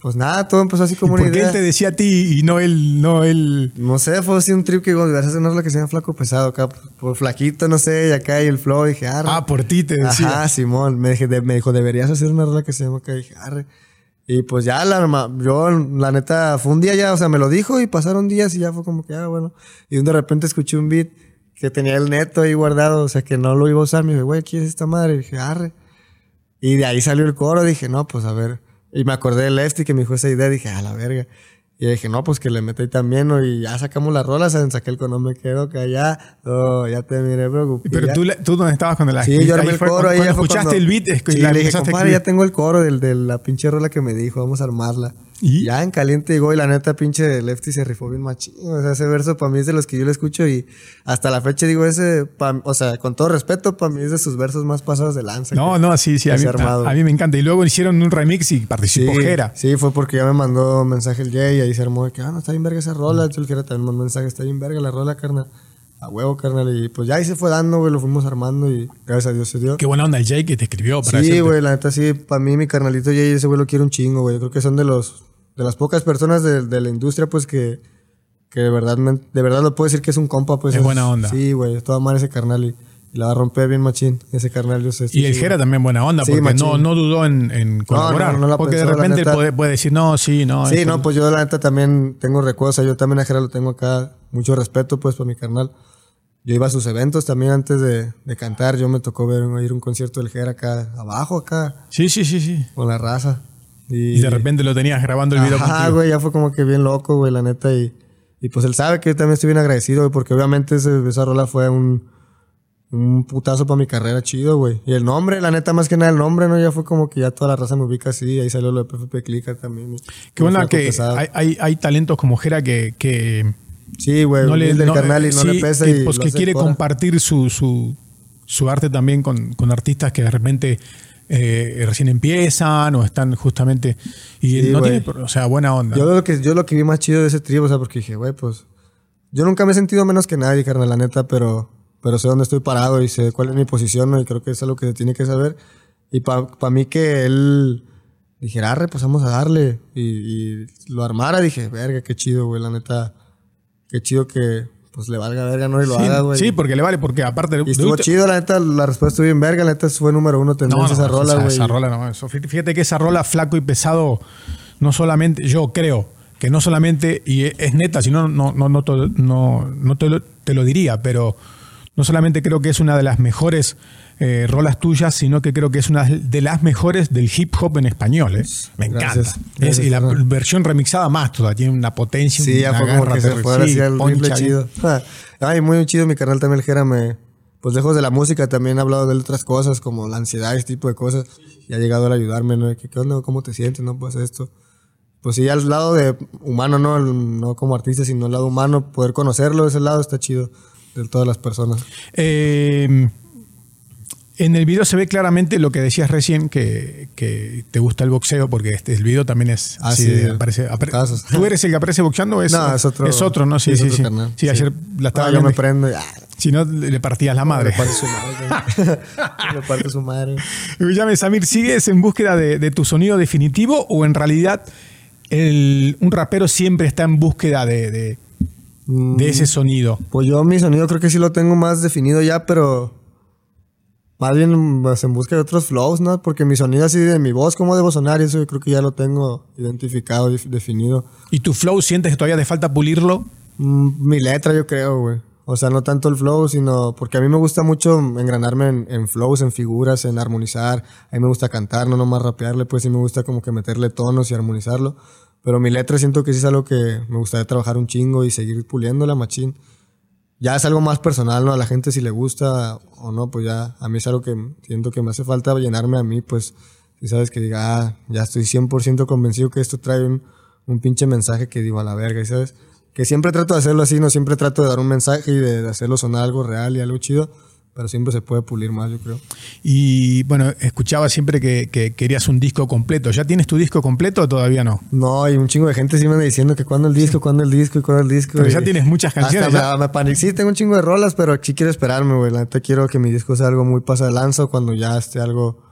pues nada, todo empezó así ¿Y como por una qué idea. él te decía a ti y no él, no él? No sé, fue así un trip que deberás hacer una rola que se llama Flaco Pesado acá. Por flaquito, no sé, y acá y el flow. dije, ah, Ah, por ti te decía. Ajá, Simón. Me, dije, de- me dijo, deberías hacer una rola que se llama acá. Y dije, arre. Y pues ya, la, yo, la neta, fue un día ya, o sea, me lo dijo y pasaron días y ya fue como que, ah, bueno. Y de repente escuché un beat que tenía el neto ahí guardado, o sea, que no lo iba a usar. Me dije, güey, ¿quién es esta madre? Y dije, arre. Y de ahí salió el coro, dije, no, pues a ver. Y me acordé de Lefty que me dijo esa idea, dije, a la verga. Y dije, no, pues que le metí también, ¿no? Y ya sacamos las rolas, saqué el no me quedo callado, no, ya te miré preocupé. Pero tú, tú dónde estabas cuando la Sí, yo armé el fue coro, cuando- ahí cuando escuchaste cuando- el beat, es que Sí, la le dije, compadre, ya tengo el coro del, de la pinche rola que me dijo, vamos a armarla. ¿Y? Ya en caliente llegó y la neta pinche Lefty se rifó bien machín. O sea, ese verso para mí es de los que yo le escucho y hasta la fecha digo ese, pa- o sea, con todo respeto, para mí es de sus versos más pasados de lanza. No, no, sí, sí, a mí, a, a mí me encanta. Y luego hicieron un remix y Sí, participó Jera. sí, fue porque ya me mandó mensaje el Jay y ahí se armó de que, ah, no, está bien verga esa rola. El Jera también mandó mensaje, está bien verga la rola, carnal. A huevo, carnal. Y pues ya ahí se fue dando, güey, lo fuimos armando y gracias a Dios se dio. Qué buena onda el Jay que te escribió para Sí, güey, la neta sí, para mí mi carnalito Jay, ese güey lo quiero un chingo, güey. Yo creo que son de los de las pocas personas de, de la industria, pues que, que de verdad me- de verdad lo puedo decir que es un compa, pues. Es buena onda. Sí, güey, toda madre ese carnal y, y la va a romper bien machín, ese carnal, yo sé. Y el. Jera también buena onda, Sí, porque machín. no, no dudó en, en colaborar. no, no la porque de pensó, la repente neta. puede, puede decir, no, sí, no. Sí, esto- no, pues yo la neta también tengo recuerdos, o sea, yo también a Jera lo tengo acá, mucho respeto pues por mi carnal. Yo iba a sus eventos también antes de, de cantar, yo me tocó ver ir a un concierto del Jera acá abajo, acá, Sí, sí, sí, sí. con la raza. Y de repente lo tenías grabando el video Ajá, contigo. güey, ya fue como que bien loco, güey, la neta. Y, y pues él sabe que yo también estoy bien agradecido, güey, porque obviamente ese- esa rola fue un, un putazo para mi carrera chido, güey. Y el nombre, la neta, más que nada el nombre, ¿no? Ya fue como que ya toda la raza me ubica así. Ahí salió lo de PFP Clicker también. Qué flaco, que hay, hay, hay talentos como Jera que, que Sí, güey, no le humilde el no, carnal y no le pesa que, y pues, que quiere fuera. compartir su, su, su arte también con, con artistas que de repente eh, recién empiezan o están justamente y Sí, no güey. tiene o sea buena onda Yo lo que yo lo que vi más chido de ese trío, o sea, porque dije, güey, pues yo nunca me he sentido menos que nadie, carnal, la neta, pero pero sé dónde estoy parado y sé cuál es mi posición, ¿no? y creo que es algo que se tiene que saber. Y para mí que él dijera, arre, pues vamos a darle y, y lo armara, dije, verga, qué chido, güey, la neta, qué chido que pues le valga verga, ¿no? Y lo sí, haga, güey. sí, porque le vale porque aparte Y estuvo chido, la neta, la respuesta estuvo bien verga, la neta fue número uno no, tendencia no, esa rola, güey. esa rola no, eso. Fíjate que esa rola flaco y pesado no solamente yo creo que no solamente y es, es neta si no no no no, no, no te, lo, te lo diría pero no solamente creo que es una de las mejores eh, rolas tuyas, sino que creo que es una de las mejores del hip hop en español. ¿eh? Me encanta. Gracias. Es- Gracias, y la versión remixada más toda, tiene una potencia, Sí, ya una fue como garra que se fue Sí, al poncha chido. Ay, muy chido mi canal también, el Jera, me... Pues lejos de la música también ha hablado de otras cosas, como la ansiedad, ese tipo de cosas. Y ha llegado a ayudarme, ¿no? Que, ¿Qué onda? ¿Cómo te sientes? No, pues esto. Pues sí, al lado de humano, ¿no? El- no como artista, sino al lado humano, poder conocerlo, ese lado está chido de todas las personas. Eh, en el video se ve claramente lo que decías recién, que, que te gusta el boxeo, porque este, el video también es Ah, así, sí, de aparece, apare-. ¿Tú eres el que aparece boxeando o es, No, es otro- Es otro, ¿no? Sí, sí, sí. ayer la estaba Ah, yo me prendo ah, Si no, le partías la madre. Le parte su madre. le parte su madre. Escúchame, Samir, ¿sigues en búsqueda de, de tu sonido definitivo o en realidad el- un rapero siempre está en búsqueda de, de- Mm, de ese sonido? Pues yo mi sonido creo que sí lo tengo más definido ya, pero más bien pues, en busca de otros flows, ¿no? Porque mi sonido así de mi voz, cómo debo sonar, eso yo creo que ya lo tengo identificado, def- definido. ¿Y tu flow sientes que todavía te falta pulirlo? Mm, mi letra yo creo, güey. O sea, no tanto el flow, sino porque a mí me gusta mucho engranarme en, en flows, en figuras, en armonizar. A mí me gusta cantar, no nomás rapearle, pues sí me gusta como que meterle tonos y armonizarlo. Pero mi letra siento que sí es algo que me gustaría trabajar un chingo y seguir puliéndola, machín. Ya es algo más personal, ¿no? A la gente si le gusta o no, pues ya a mí es algo que siento que me hace falta llenarme a mí, pues si sabes que diga, ah, ya estoy 100% convencido que esto trae un, un pinche mensaje que digo a la verga, ¿sabes? Que siempre trato de hacerlo así, no siempre trato de dar un mensaje y de, de hacerlo sonar algo real y algo chido, pero siempre se puede pulir más, yo creo. Y bueno, escuchaba siempre que, que querías un disco completo. ¿Ya tienes tu disco completo o todavía no? No, y un chingo de gente sí me anda diciendo que cuando el disco, cuando el disco y cuando el disco. Pero y- ya tienes muchas canciones, Hasta ya. me, me panic- Sí, tengo un chingo de rolas, pero sí quiero esperarme, güey. La neta quiero que mi disco sea algo muy pasa de lanza cuando ya esté algo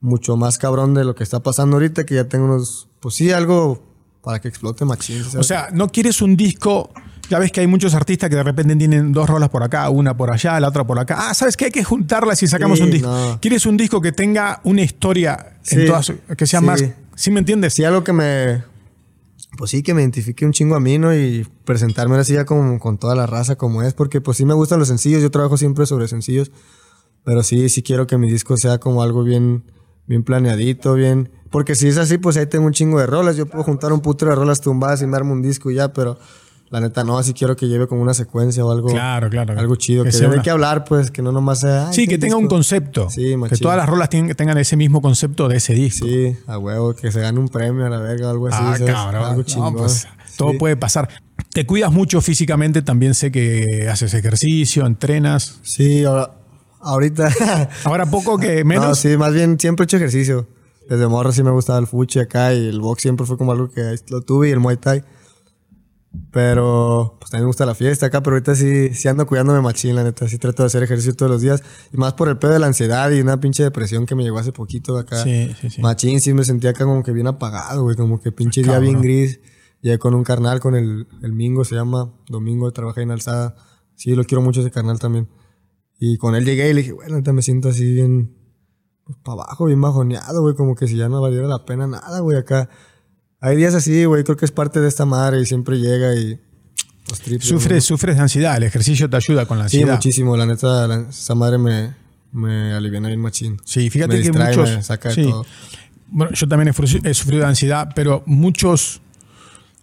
mucho más cabrón de lo que está pasando ahorita, que ya tengo unos, pues sí, algo para que explote machín. ¿sabes? O sea, no quieres un disco. Ya ves que hay muchos artistas que de repente tienen dos rolas por acá, una por allá, la otra por acá. Ah, ¿sabes qué? Hay que juntarlas y sacamos Sí, un disco. no. ¿Quieres un disco que tenga una historia en Sí, todas, que sea sí. más. ¿Sí me entiendes? sí, algo que me, pues sí, que me identifique un chingo a mí, ¿no? Y presentarme así ya como con toda la raza como es, porque pues sí me gustan los sencillos, yo trabajo siempre sobre sencillos, pero sí, sí quiero que mi disco sea como algo bien, bien planeadito, bien, Porque si es así, pues ahí tengo un chingo de rolas. Yo puedo juntar un puto de rolas tumbadas y me armo un disco y ya, pero la neta no, así quiero que lleve como una secuencia o algo. Claro, claro. Algo chido. Que Que, hay una- que hablar, pues, que no nomás sea. "Ay, Sí, que tenga un disco". concepto. Sí, que machín. todas las rolas tengan, tengan ese mismo concepto de ese disco. Sí, a huevo, que se gane un premio a la verga o algo así. ah, ¿sabes? cabrón. Algo No, chingón. pues, todo puede pasar. Te cuidas mucho físicamente, también sé que haces ejercicio, entrenas. Sí, ahora, ahorita. Ahora poco que menos. No, sí, más bien siempre he hecho ejercicio. Desde morro sí me gustaba el fuchi acá y el box siempre fue como algo que lo tuve y el muay thai. Pero pues también me gusta la fiesta acá, pero ahorita sí, sí ando cuidándome machín, la neta. Sí trato de hacer ejercicio todos los días. Y más por el pedo de la ansiedad y una pinche depresión que me llegó hace poquito acá. Sí, sí, sí. Machín, sí me sentía acá como que bien apagado, güey. Como que pinche día Cabrón. bien gris. Llegué con un carnal, con el, el Mingo, se llama. Domingo, trabaja en Alzada. Sí, lo quiero mucho ese carnal también. Y con él llegué y le dije, bueno, ahorita me siento así bien, pues para abajo, bien bajoneado, güey, como que si ya no valiera la pena nada, güey, acá. Hay días así, güey, creo que es parte de esta madre y siempre llega y los trips. Sufres, sufres de ansiedad. El ejercicio te ayuda con la Sí, ansiedad. muchísimo, la neta, la- esa madre me, me aliviana bien machín. Sí, fíjate Me que distrae, muchos. me saca de sí. todo. Bueno, yo también he sufrido de ansiedad, pero muchos,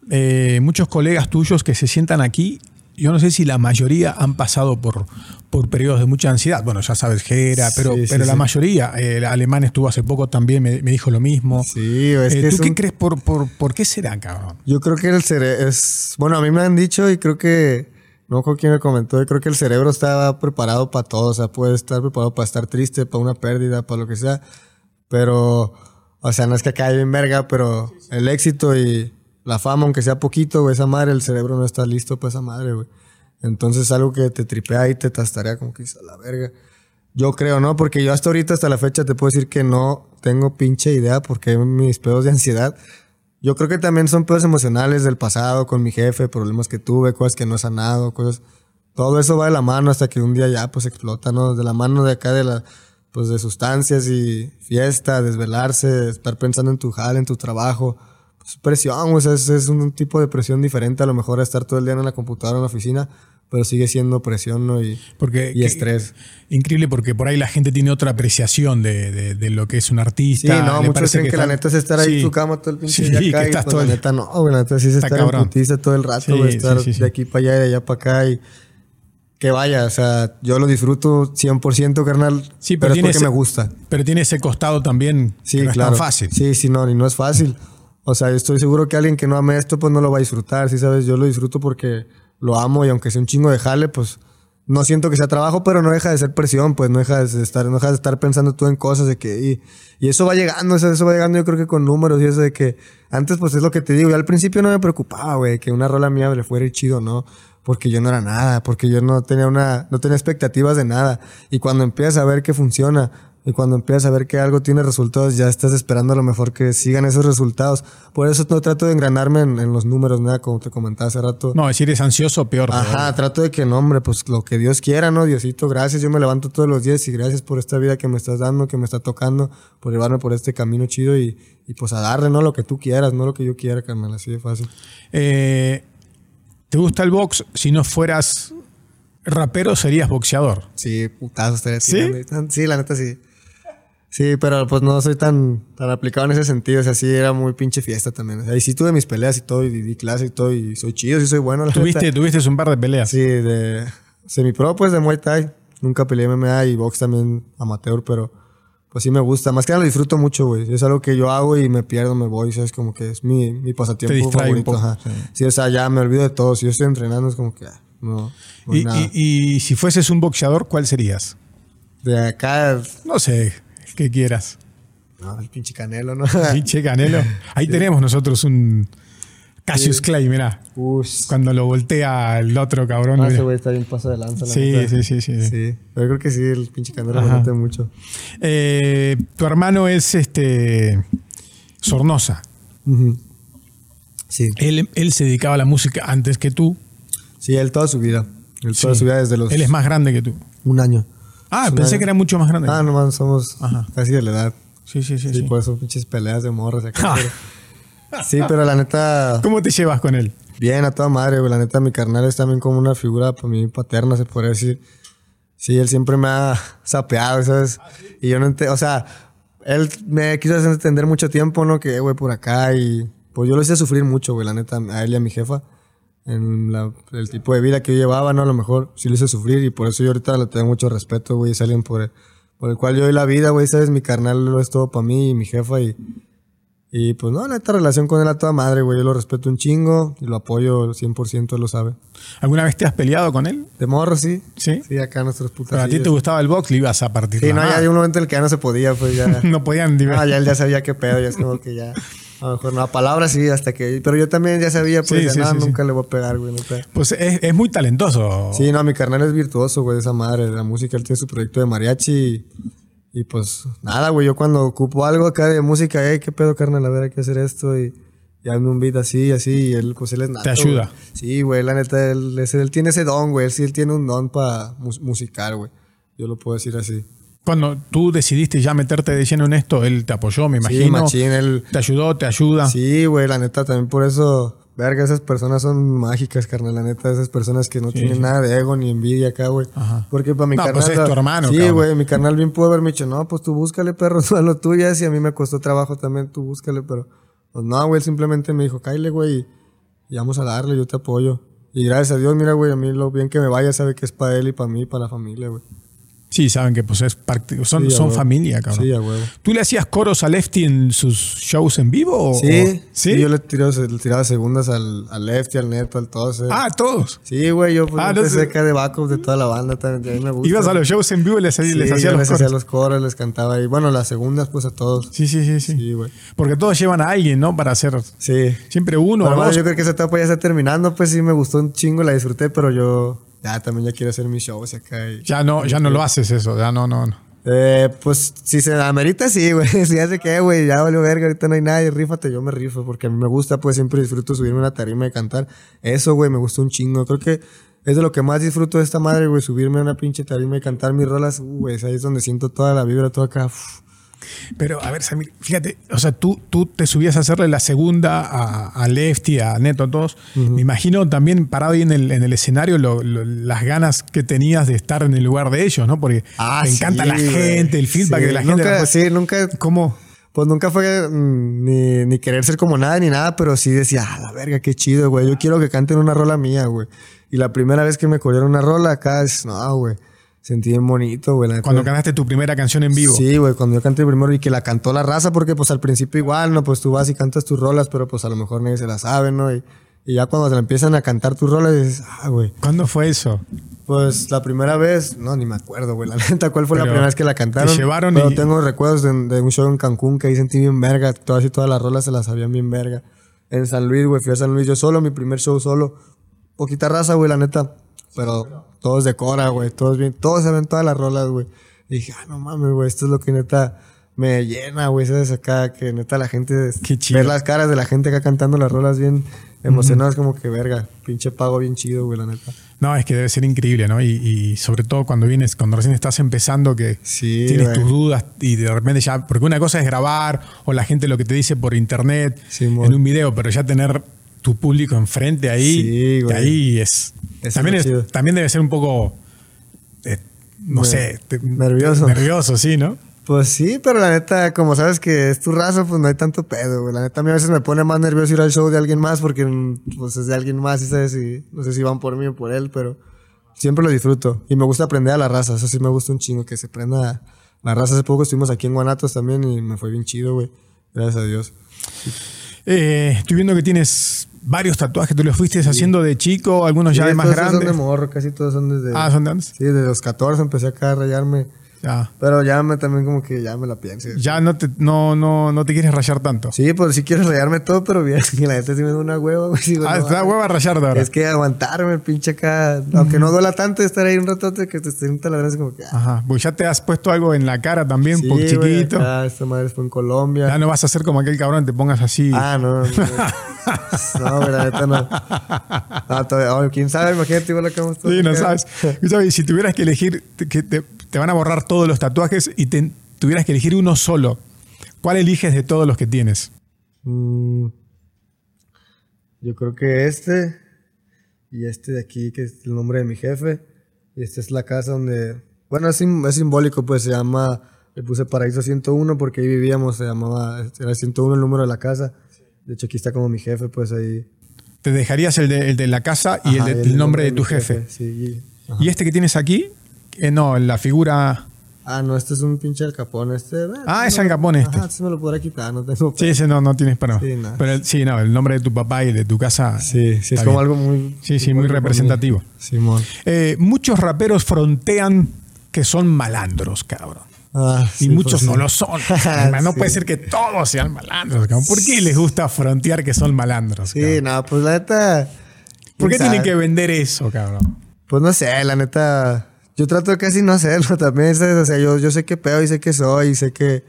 eh, muchos colegas tuyos que se sientan aquí, yo no sé si la mayoría han pasado por, por periodos de mucha ansiedad. Bueno, ya sabes, Gera, pero, Sí, sí, pero la sí. mayoría, el alemán estuvo hace poco también, me, me dijo lo mismo. Sí, es Eh, que ¿Tú es qué un- crees por, por, por qué será, cabrón? Yo creo que el cerebro es. Bueno, a mí me han dicho y creo que. No con quién me comentó, yo creo que el cerebro está preparado para todo. O sea, puede estar preparado para estar triste, para una pérdida, para lo que sea. Pero. O sea, no es que acá hay bien verga, pero el éxito y la fama, aunque sea poquito, güey, esa madre, el cerebro no está listo para esa madre, güey. Entonces es algo que te tripea y te tastarea como que dices, "A la verga. Yo creo, ¿no? Porque yo hasta ahorita, hasta la fecha, te puedo decir que no tengo pinche idea porque mis pedos de ansiedad. Yo creo que también son pedos emocionales del pasado con mi jefe, problemas que tuve, cosas que no he sanado, cosas. Todo eso va de la mano hasta que un día ya pues explota, ¿no? De la mano de acá de la pues de sustancias y fiesta, desvelarse, estar pensando en tu jale, en tu trabajo. Pues presión, o sea, es, es un tipo de presión diferente a lo mejor a estar todo el día en la computadora en la oficina, pero sigue siendo presión, ¿no? Y, Porque, y que- estrés. Increíble porque por ahí la gente tiene otra apreciación de, de- de lo que es un Sí, artista. no, Le muchos creen que, la está- neta es estar ahí Sí. en tu cama todo el pinche Sí, día que acá. y, estás pues, todo la el- neta no, güey, la neta sí es Está estar cabrón. en putiza todo el rato, Sí, sí, estar sí, sí. de aquí para allá y de allá para acá y que vaya, o sea, yo lo disfruto 100%, carnal, Sí, pero, pero es porque ese- me gusta. Pero tiene ese costado también Sí, que no claro. es tan fácil. Sí, sí, no, y no es fácil. O sea, estoy seguro que alguien que no ame esto, pues no lo va a disfrutar, ¿sí sabes? Yo lo disfruto porque lo amo y aunque sea un chingo de jale, pues no siento que sea trabajo, pero no deja de ser presión, pues no deja de estar, no deja de estar pensando tú en cosas de que... Y, y eso va llegando, eso, eso va llegando yo creo que con números y eso de que... Antes pues es lo que te digo, yo al principio no me preocupaba, güey, que una rola mía le fuera chido, ¿no? Porque yo no era nada, porque yo no tenía una... No tenía expectativas de nada. Y cuando empiezas a ver que funciona, y cuando empiezas a ver que algo tiene resultados, ya estás esperando a lo mejor que sigan esos resultados. Por eso no trato de engranarme en, en los números, nada, como te comentaba hace rato. No, si eres ansioso, peor. Ajá, trato de que no, hombre, pues lo que Dios quiera, ¿no? Diosito, gracias. Yo me levanto todos los días y gracias por esta vida que me estás dando, que me está tocando, por llevarme por este camino chido y, y pues a darle, ¿no? Lo que tú quieras, no lo que yo quiera, carnal, así de fácil. Eh, ¿Te gusta el box? Si no fueras rapero, serías boxeador. Sí, putazo estaría ¿Sí? Sí, la neta sí. Sí, pero pues no soy tan, tan aplicado en ese sentido. O sea, sí era muy pinche fiesta también. O sea, y sí tuve mis peleas y todo, y di clase y todo, y soy chido, sí soy bueno. la ¿Tuviste, neta. tuviste un par de peleas. Sí, de semipro, pues de Muay Thai. Nunca peleé MMA y box también amateur, pero pues sí me gusta. Más que nada lo disfruto mucho, güey. Es algo que yo hago y me pierdo, me voy, ¿sabes? Como que es mi, mi pasatiempo Te distrae un poco, ajá. sí. Sí. o sea, ya me olvido de todo. Si yo estoy entrenando es como que ah, no, no Y, y- y si fueses un boxeador, ¿cuál serías? De acá, No sé, que quieras. no, el pinche canelo, ¿no? Pinche Canelo. Ahí tenemos nosotros un Cassius Clay, mirá. Ush. Cuando lo voltea el otro cabrón. No, mirá. ese güey está bien paso de lanza, la Sí, sí, sí, sí. Sí, pero creo que sí, el pinche canelo me Ajá. mete mucho. Eh, tu hermano es este Sornosa. Sí, Él, él se dedicaba a la música antes que tú. sí, él toda su vida. Él toda Sí. su vida desde los Él es más grande que tú. un año. Ah, Es pensé una- que era mucho más grande. Ah, nomás somos Ajá. casi de la edad. Sí, sí, sí. Sí, sí. por eso pinches peleas de morras acá. pero- Sí, pero la neta, ¿Cómo te llevas con él? bien a toda madre, güey. La neta, mi carnal es también como una figura para mí paterna, se podría decir. Sí, él siempre me ha sapeado, ¿sabes? Y yo no entiendo, o sea, él me quiso hacer entender mucho tiempo, ¿no? Que, güey, por acá y... Pues yo lo hice sufrir mucho, güey, la neta, a él y a mi jefa. En la- el tipo de vida que yo llevaba, ¿no? A lo mejor sí lo hice sufrir y por eso yo ahorita le tengo mucho respeto, güey. Es alguien por el, por el cual yo doy la vida, güey. Sabes, mi carnal lo es todo para mí y mi jefa y... Y pues no, neta relación con él a toda madre, güey. Yo lo respeto un chingo y lo apoyo 100%, él lo sabe. ¿Alguna vez te has peleado con él? De morro, sí. Sí. Sí, acá nuestros putas. Pero a ti te gustaba el box, le ibas a partir Sí, no, ya hay un momento en el que ya no se podía, pues ya. No podían Ah, ya él ya sabía qué pedo, ya es como que ya. A lo mejor no, a palabras sí, hasta que. Pero yo también ya sabía, pues Sí, ya, sí, no, sí, nunca le voy a pegar, güey. no. Pues es, es muy talentoso. Sí, no, mi carnal es virtuoso, güey, esa madre, de la música. Él tiene su proyecto de mariachi y, y, pues nada, güey. Yo cuando ocupo algo acá de música, hey, qué pedo, carnal, a ver, hay que hacer esto y. Y hazme un beat así, así, y él, pues él es nato, ayuda. güey. Sí, güey, la neta, él, es- él tiene ese don, güey. Él sí, él tiene un don para musical, güey. Yo lo puedo decir así. Cuando tú decidiste ya meterte de lleno en esto, él te apoyó, me imagino. Sí, machín, él, Te ayudó, te ayuda. Sí, güey, la neta, también por eso, verga, esas personas son mágicas, carnal, la neta, esas personas que no tienen nada de ego ni envidia acá, güey. Ajá. Porque para mi No, carnal... pues es tu hermano, Sí, güey, mi carnal bien pudo haberme dicho, no, pues tú búscale, perro, tú lo tuyo, y a mí me costó trabajo también, tú búscale, pero... Pues no, güey, él simplemente me dijo, cállate, güey, y, y vamos a darle, yo te apoyo. Y gracias a Dios, mira, güey, a mí lo bien que me vaya sabe que es para él y para mí y para la familia, güey. Sí, saben que pues es parte, son, Sí, familia, cabrón. Sí, a huevo. ¿Tú le hacías coros a Lefty en sus shows en vivo? o- Sí, sí, yo le tiraba, le tiraba segundas al, al Lefty, al Neto, al todo. ese. Ah, todos. Sí, güey, yo pues Ah, no empecé sé. acá de backup de toda la banda también, a mí me gusta. Ibas a los shows en vivo y les, Sí, les yo hacías los les coros. hacía los coros, les cantaba y bueno, las segundas pues a todos. Sí, sí, sí, sí. Sí, güey. Porque todos llevan a alguien, ¿no? Para hacer Sí. siempre uno Pero o bueno, dos. yo creo que esa etapa ya está terminando, pues sí me gustó un chingo, la disfruté, pero yo ya también ya quiero hacer mis shows acá. y- Ya no, ya no lo haces eso, ya no, no, no. Eh, pues si se amerita, sí, güey. Si hace que, güey, ya valió verga, ahorita no hay nadie, rífate, yo me rifo, porque a mí me gusta, pues siempre disfruto subirme a una tarima y cantar. Eso, güey, me gustó un chingo. Creo que es de lo que más disfruto de esta madre, güey, subirme a una pinche tarima y cantar mis rolas, uh, güey, ahí es donde siento toda la vibra, todo acá. uf. Pero, a ver, Samir, fíjate, o sea, tú, tú te subías a hacerle la segunda a, a Lefty, a Neto, a todos. Me imagino también parado ahí en el, en el escenario lo- lo- las ganas que tenías de estar en el lugar de ellos, ¿no? Porque Ah, te encanta la gente, el feedback Sí, de la gente. nunca, Sí, nunca, ¿Cómo? Pues nunca fue mm, ni, ni querer ser como nada ni nada, pero sí decía, ah, la verga, qué chido, güey. Yo quiero que canten una rola mía, güey. Y la primera vez que me corrieron una rola acá, es, no, güey. Sentí bien bonito, güey. la. Cuando cantaste tu primera canción en vivo. Sí, güey, cuando yo canté primero y que la cantó la raza, porque pues al principio igual, ¿no? Pues tú vas y cantas tus rolas, pero pues a lo mejor nadie se la sabe, ¿no? Y, y ya cuando te la empiezan a cantar tus rolas, dices, ah, güey. ¿Cuándo fue eso? Pues la primera vez, no, ni me acuerdo, güey. La neta, ¿cuál fue la Pero primera vez que la cantaron? te llevaron Pero y- tengo recuerdos de, de un show en Cancún que ahí sentí bien verga. Todas y todas las rolas se las sabían bien verga. En San Luis, güey, fui a San Luis yo solo, mi primer show solo. Poquita raza, güey, la neta. Pero todos de Cora, güey. Todos bien, todos saben todas las rolas, güey. Y dije, ah, no mames, güey, esto es lo que neta me llena, güey. ¿Sabes? Acá, que neta la gente. Qué chido. Ver las caras de la gente acá cantando las rolas bien emocionadas, como que verga. Pinche pago bien chido, güey, la neta. No, es que debe ser increíble, ¿no? Y, y sobre todo cuando vienes, cuando recién estás empezando, que Sí, tienes güey. tus dudas y de repente ya. Porque una cosa es grabar o la gente lo que te dice por internet en un video, pero ya tener tu público enfrente ahí, Sí, güey. ahí es. También, es también debe ser un poco. eh, no sé. te- nervioso. Nervioso, sí, ¿no? Pues sí, pero la neta, como sabes que es tu raza, pues no hay tanto pedo, güey. La neta, a mí a veces me pone más nervioso ir al show de alguien más porque pues es de alguien más y sabes si, no sé si van por mí o por él, pero siempre lo disfruto. Y me gusta aprender a la raza, eso sí me gusta un chingo, que se prenda la raza. Hace poco estuvimos aquí en Guanatos también y me fue bien chido, güey. Gracias a Dios. Eh, estoy viendo que tienes varios tatuajes. ¿Tú los fuiste haciendo de chico? Algunos ya de más grandes. son de morro, casi todos son desde... Ah, son de antes. Sí, desde los 14 empecé acá a rayarme. Ya. Pero ya me también como que ya me la pienso. Ya no te, no, no, no te quieres rayar tanto. Sí, pues sí quiero rayarme todo, pero bien. Y la neta sí me da una hueva, güey. Digo, ah, está hueva rayar ahora. Es que aguantarme el pinche acá. Aunque no duela tanto estar ahí un ratote que te estén taladrando, como que. ah, Ajá. Pues ya te has puesto algo en la cara también, sí, por chiquito. acá, esta madre fue en Colombia. Ya no vas a hacer como aquel cabrón, te pongas así. Ah, no. No, la neta no. No, todavía, oh, quién sabe, imagínate igual acá vamos todos sí, no acá. sabes. Escúchame, si tuvieras que elegir, que te, te van a borrar todos los tatuajes y te, tuvieras que elegir uno solo, ¿cuál eliges de todos los que tienes? Mm, yo creo que este y este de aquí, que es el nombre de mi jefe. Y esta es la casa donde. Bueno, es, sim- es simbólico, pues se llama Le puse Paraíso 101 porque ahí vivíamos, se llamaba, era 101 el número de la casa. De hecho, aquí está como mi jefe, pues ahí. Te dejarías el de, el de la casa y Ajá, el, de- el nombre de tu jefe. Sí. ¿Y este que tienes aquí? Eh, no, la figura... Ah, no, este es un pinche Al Capone. Este, eh, Ah, es lo- Al Capone este. Ajá, este me lo podrá quitar, no tengo Sí, ese no, no tienes para. Sí, nada. Pero el- sí, no, el nombre de tu papá y de tu casa. Sí, sí, es como bien. algo muy. Sí, sí, muy representativo. Simón. Eh, muchos raperos frontean que son malandros, cabrón. Ah, Y sí, muchos pues, no sí. lo son. no Sí. puede ser que todos sean malandros, cabrón. ¿Por qué les gusta frontear que son malandros? Sí, no, pues la neta. ¿Por qué tienen que vender eso, cabrón? Pues no sé, la neta. Yo trato casi no hacerlo también, ¿sabes? O sea, yo, yo sé qué pedo y sé qué soy y sé que.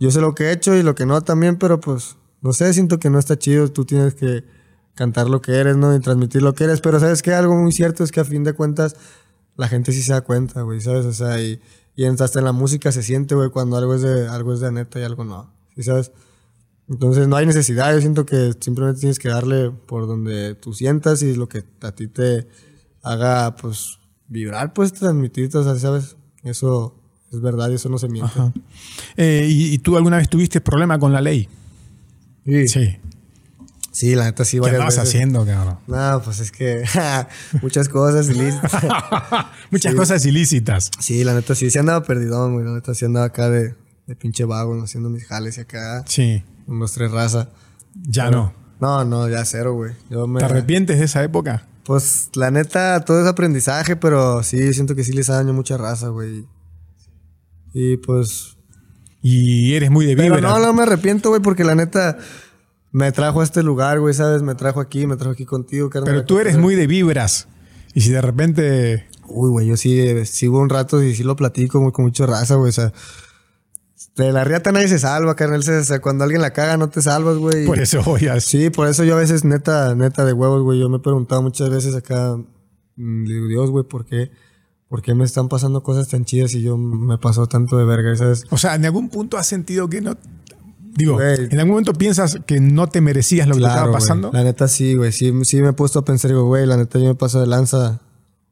Yo sé lo que he hecho y lo que no también, pero pues. No sé, siento que no está chido. Tú tienes que cantar lo que eres, ¿no? Y transmitir lo que eres. Pero ¿sabes qué? Algo muy cierto es que a fin de cuentas la gente sí se da cuenta, güey, ¿sabes? O sea, y, y hasta en la música se siente, güey, cuando algo es de algo es de neta y algo no. ¿Sí sabes? Entonces no hay necesidad, yo siento que simplemente tienes que darle por donde tú sientas y lo que a ti te haga, pues, vibrar, pues, sea, ¿sabes? Eso es verdad y eso no se miente. Ajá. Eh, ¿y, y tú alguna vez tuviste problema con la ley? Sí. sí. Sí. la neta sí, ¿Qué veces. haciendo, cabrón? No, pues es que muchas cosas ilícitas. Muchas cosas ilícitas. Sí, la neta sí, sí andaba perdidón, güey, la neta sí andaba acá de, de pinche vago, ¿no? haciendo mis jales y acá, Sí, unos tres raza. ya no. No, no, ya cero, güey. Yo me... ¿Te arrepientes de esa época? Pues la neta, todo es aprendizaje, pero sí, siento que sí les daño mucha raza, güey. Y pues. Y eres muy de Pero vibra. no, no me arrepiento, güey, porque la neta me trajo a este lugar, güey, ¿sabes? Me trajo aquí, me trajo aquí contigo, carnal. Pero tú eres muy de vibras. Y si de repente. Uy, güey, yo sí eh, sigo un rato y sí lo platico güey, con mucha raza, güey, o sea. De la riata nadie se salva, carnal. O sea, cuando alguien la caga, no te salvas, güey. Por eso voy a. Sí, por eso yo a veces, neta, neta de huevos, güey. Yo me he preguntado muchas veces acá, mm, digo, Dios, güey, ¿por qué? ¿Por qué me están pasando cosas tan chidas y yo me pasó tanto de verga, ¿sabes? O sea, ¿en algún punto has sentido que no. Digo, Güey. ¿en algún momento piensas que no te merecías lo que te estaba güey. pasando? La neta sí, güey. Sí, sí me he puesto a pensar, digo, güey, la neta yo me paso de lanza.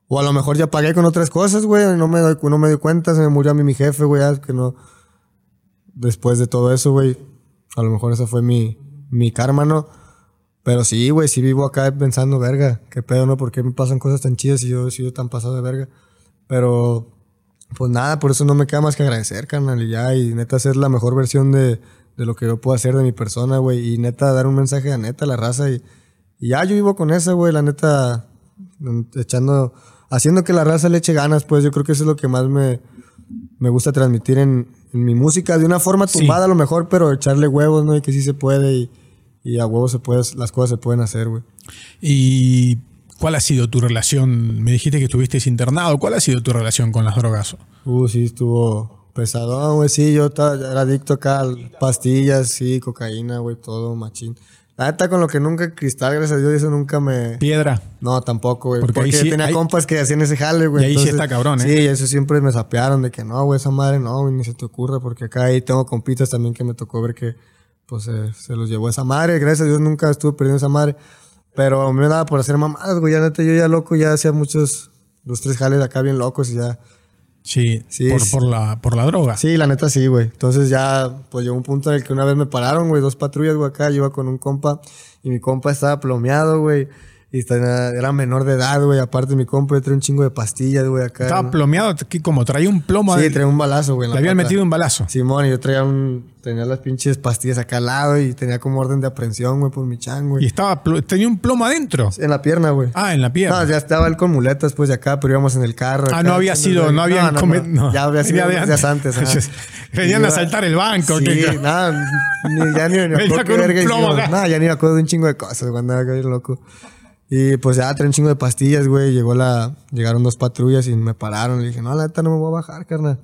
O a lo mejor ya pagué con otras cosas, güey. y No me doy, no me doy cuenta, se me murió a mí mi jefe, güey. que no. Después de todo eso, güey. A lo mejor esa fue mi, mi karma, ¿no? Pero sí, güey, sí vivo acá pensando, verga, qué pedo, ¿no? ¿Por qué me pasan cosas tan chidas y yo he sido tan pasado de verga? Pero, pues nada, por eso no me queda más que agradecer, carnal, y ya, y neta ser la mejor versión de, de lo que yo puedo hacer de mi persona, güey, y neta dar un mensaje a neta a la raza, y, y ya yo vivo con esa, güey, la neta, echando, haciendo que la raza le eche ganas, pues yo creo que eso es lo que más me, me gusta transmitir en, en mi música, de una forma Sí. tumbada a lo mejor, pero echarle huevos, ¿no? Y que sí se puede, y, y a huevos se puede, las cosas se pueden hacer, güey. ¿Y cuál ha sido tu relación? Me dijiste que estuviste internado. ¿Cuál ha sido tu relación con las drogas? Uh, sí, estuvo pesadón, güey. Sí, yo era adicto acá a pastillas, sí, cocaína, güey, todo, machín. La neta, con lo que nunca, cristal, gracias a Dios, eso nunca me... Piedra. No, tampoco, güey. Porque Porque, sí- tenía compas que hacían ese jale, güey. Y ahí sí entonces- está cabrón, ¿eh? Sí, y eso siempre me sapearon de que no, güey, esa madre no, güey, ni se te ocurra. Porque acá ahí tengo compitas también que me tocó ver que, pues, eh, se los llevó esa madre. Gracias a Dios nunca estuve perdiendo esa madre. Pero me daba por hacer mamadas, güey. Ya neta, yo ya loco, ya hacía muchos, dos, tres jales acá bien locos y ya... Sí, Sí, por, por la, por la droga. Sí, la neta sí, güey. Entonces ya, pues llegó un punto en el que una vez me pararon, güey, dos patrullas, güey, acá. Yo iba con un compa y mi compa estaba plomeado, güey. Y era menor de edad, güey. Aparte, mi compa traía un chingo de pastillas, güey, acá. Estaba plomeado, que como traía un plomo. Sí, traía un balazo, güey. Le habían metido un balazo. Simón, y yo traía un. Tenía las pinches pastillas acá al lado y tenía como orden de aprehensión, güey, por mi chan, Y güey. estaba plo- tenía un plomo adentro. En la pierna, güey. Ah, en la pierna. No, ya estaba él con muletas, pues, de acá, pero íbamos en el carro. ah, no había sido, no habían no, no. Ya había sido días antes. Venían Y a asaltar el banco. Sí, ¿qué- nada, ni, ya ni me Venía con un plomo acá. Nada, ya ni me acuerdo de un chingo de cosas, güey, andaba loco. Y pues ya traía un chingo de pastillas, güey. Llegó la, llegaron dos patrullas y me pararon. Le dije, no, la neta no me voy a bajar, carnal.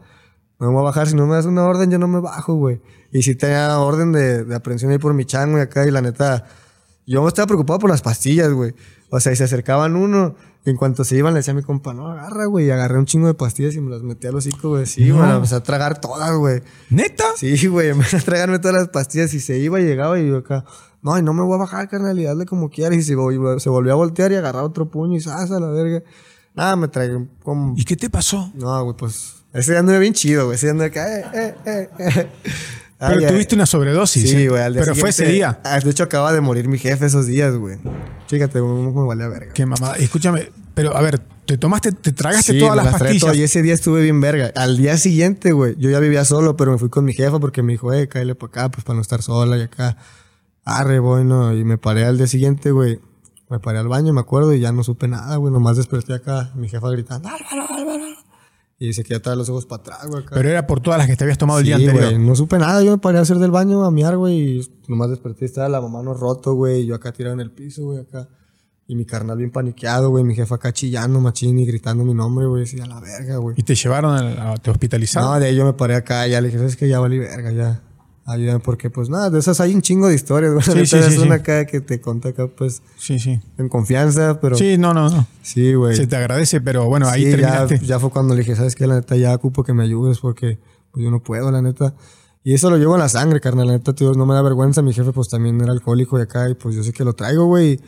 No me voy a bajar. Si no me das una orden, yo no me bajo, güey. Y si tenía orden de, de aprehensión ahí por mi chan, güey, acá. Y la neta, yo estaba preocupado por las pastillas, güey. O sea, y se acercaban uno. Y en cuanto se iban, le decía a mi compa, no, agarra, güey. Y agarré un chingo de pastillas y me las metí al hocico, güey. Sí, No. empecé a tragar todas, güey. ¿Neta? Sí, güey, empecé a tragarme todas las pastillas y se iba y llegaba y yo acá, no, y no me voy a bajar, carnal, y hazle como quieras. Y se, vol- se volvió a voltear y agarrar otro puño y ¡zas! a la verga. Nada, me tragué como... ¿Y qué te pasó? No, güey, pues Ese día anduve bien chido, güey. Ese día anduve acá, eh, eh, eh, eh. Pero Ay, tuviste una sobredosis. Sí, ¿eh? güey. al día Pero fue ese día. Ah, De hecho, acaba de morir mi jefe esos días, güey. Fíjate, me vale a verga. Qué mamada. Escúchame, pero a ver, te tomaste, te tragaste Sí, todas las traía pastillas. todas, Y ese día estuve bien verga. Al día siguiente, güey, yo ya vivía solo, pero me fui con mi jefa porque me dijo, eh, cállale para acá, pues para no estar sola y acá. Arre, voy, no. Y me paré al día siguiente, güey. Me paré al baño, me acuerdo, y ya no supe nada, güey. Nomás desperté acá, mi jefa gritando, Álvaro, Álvaro. Y que ya trae los ojos para atrás, güey. acá. Pero era por todas las que te habías tomado el día anterior. güey, no supe nada. Yo me paré a hacer del baño, a miar, güey. Y nomás desperté y estaba la mamá no roto, güey. Y yo acá tirado en el piso, güey, acá. Y mi carnal bien paniqueado, güey. Mi jefa acá chillando, machín, y gritando mi nombre, güey. Decía, a la verga, güey. Y te llevaron, a, a- te hospitalizaron. No, de ahí yo me paré acá. Ya le dije, ¿sabes qué? Ya valí verga, ya. Ayúdame, porque pues nada, de esas hay un chingo de historias, güey. Sí, sí, una acá que te conta acá, pues, Sí, sí. en confianza, pero. Sí, no, no, no. Sí, güey. Se te agradece, pero bueno, ahí Sí, ya, terminaste. ya fue cuando le dije, ¿sabes qué? La neta, ya ocupo que me ayudes porque pues, yo no puedo, la neta. Y eso lo llevo en la sangre, carnal. La neta, tío, no me da vergüenza. Mi jefe, pues también era alcohólico de acá y pues yo sé que lo traigo, güey.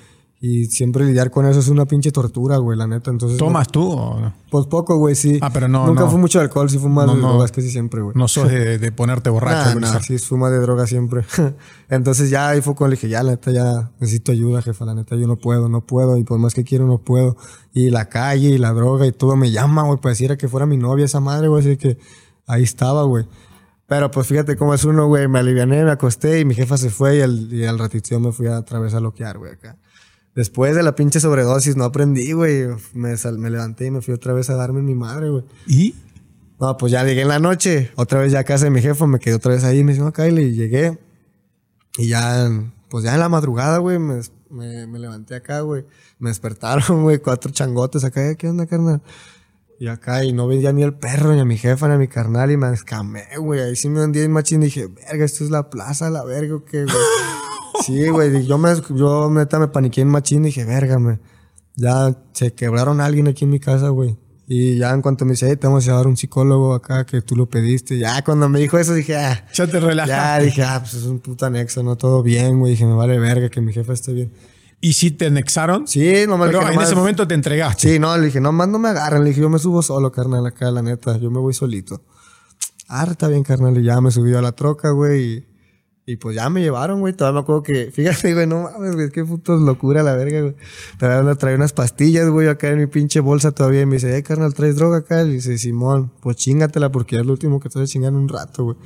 Y siempre lidiar con eso es una pinche tortura, güey, la neta. Entonces. ¿Tomas tú o no? Pues poco, güey, sí. Ah, pero no, Nunca no. fue mucho alcohol, sí fue más No, de drogas casi siempre, güey. No sos de, de ponerte borracho. Nah, nah, sí, fuma de droga siempre. Entonces ya ahí fue cuando le dije, ya, la neta, ya necesito ayuda, jefa, la neta, yo no puedo, no puedo, y por más que quiero, no puedo. Y la calle y la droga y todo me llama, güey, pareciera que fuera mi novia esa madre, güey, así que ahí estaba, güey. Pero pues fíjate cómo es uno, güey, me aliviané, me acosté y mi jefa se fue y al, y al ratito yo me fui a otra vez a loquear, güey, acá. Después de la pinche sobredosis no aprendí, güey, me, sal- me levanté y me fui otra vez a darme mi madre, güey. ¿Y? No, pues ya llegué en la noche, otra vez ya a casa de mi jefa, me quedé otra vez ahí, me dijo, no, Kyle, y llegué. Y ya, pues ya en la madrugada, güey, me, me, me levanté acá, güey. Me despertaron, güey, cuatro changotes acá, "Eh, ¿qué onda, carnal? Y acá, y no veía ni el perro, ni a mi jefa, ni a mi carnal, y me escamé, güey. Ahí sí me hundí en machín y dije, verga, esto es la plaza, la verga, ¿o qué, güey? Sí, güey, yo, me, yo neta me paniqué en machín y dije, verga, me, ya se quebraron a alguien aquí en mi casa, güey. Y ya en cuanto me dice, hey, te vamos a llevar un psicólogo acá que tú lo pediste. Ya cuando me dijo eso dije, ah, Ya te ya relajaste. dije, ah, pues es un puto anexo, no todo bien, güey. Dije, me vale verga que mi jefa esté bien. ¿Y si te anexaron? Sí, nomás Pero dije, en nomás- ese momento te entregaste. Sí, no, le dije, nomás no me agarran. Le dije, yo me subo solo, carnal, acá, la neta. Yo me voy solito. Ah, está bien, carnal. Y ya me subí a la troca, güey. Y, y pues ya me llevaron, güey. Todavía me acuerdo que, fíjate, güey, no mames, güey, qué puto locura la verga, güey. Todavía traía unas pastillas, güey, acá en mi pinche bolsa todavía. Y me dice, eh, carnal, ¿traes droga acá? Y dice, Simón, pues chingatela porque es lo último que te voy a chingar en un rato, güey.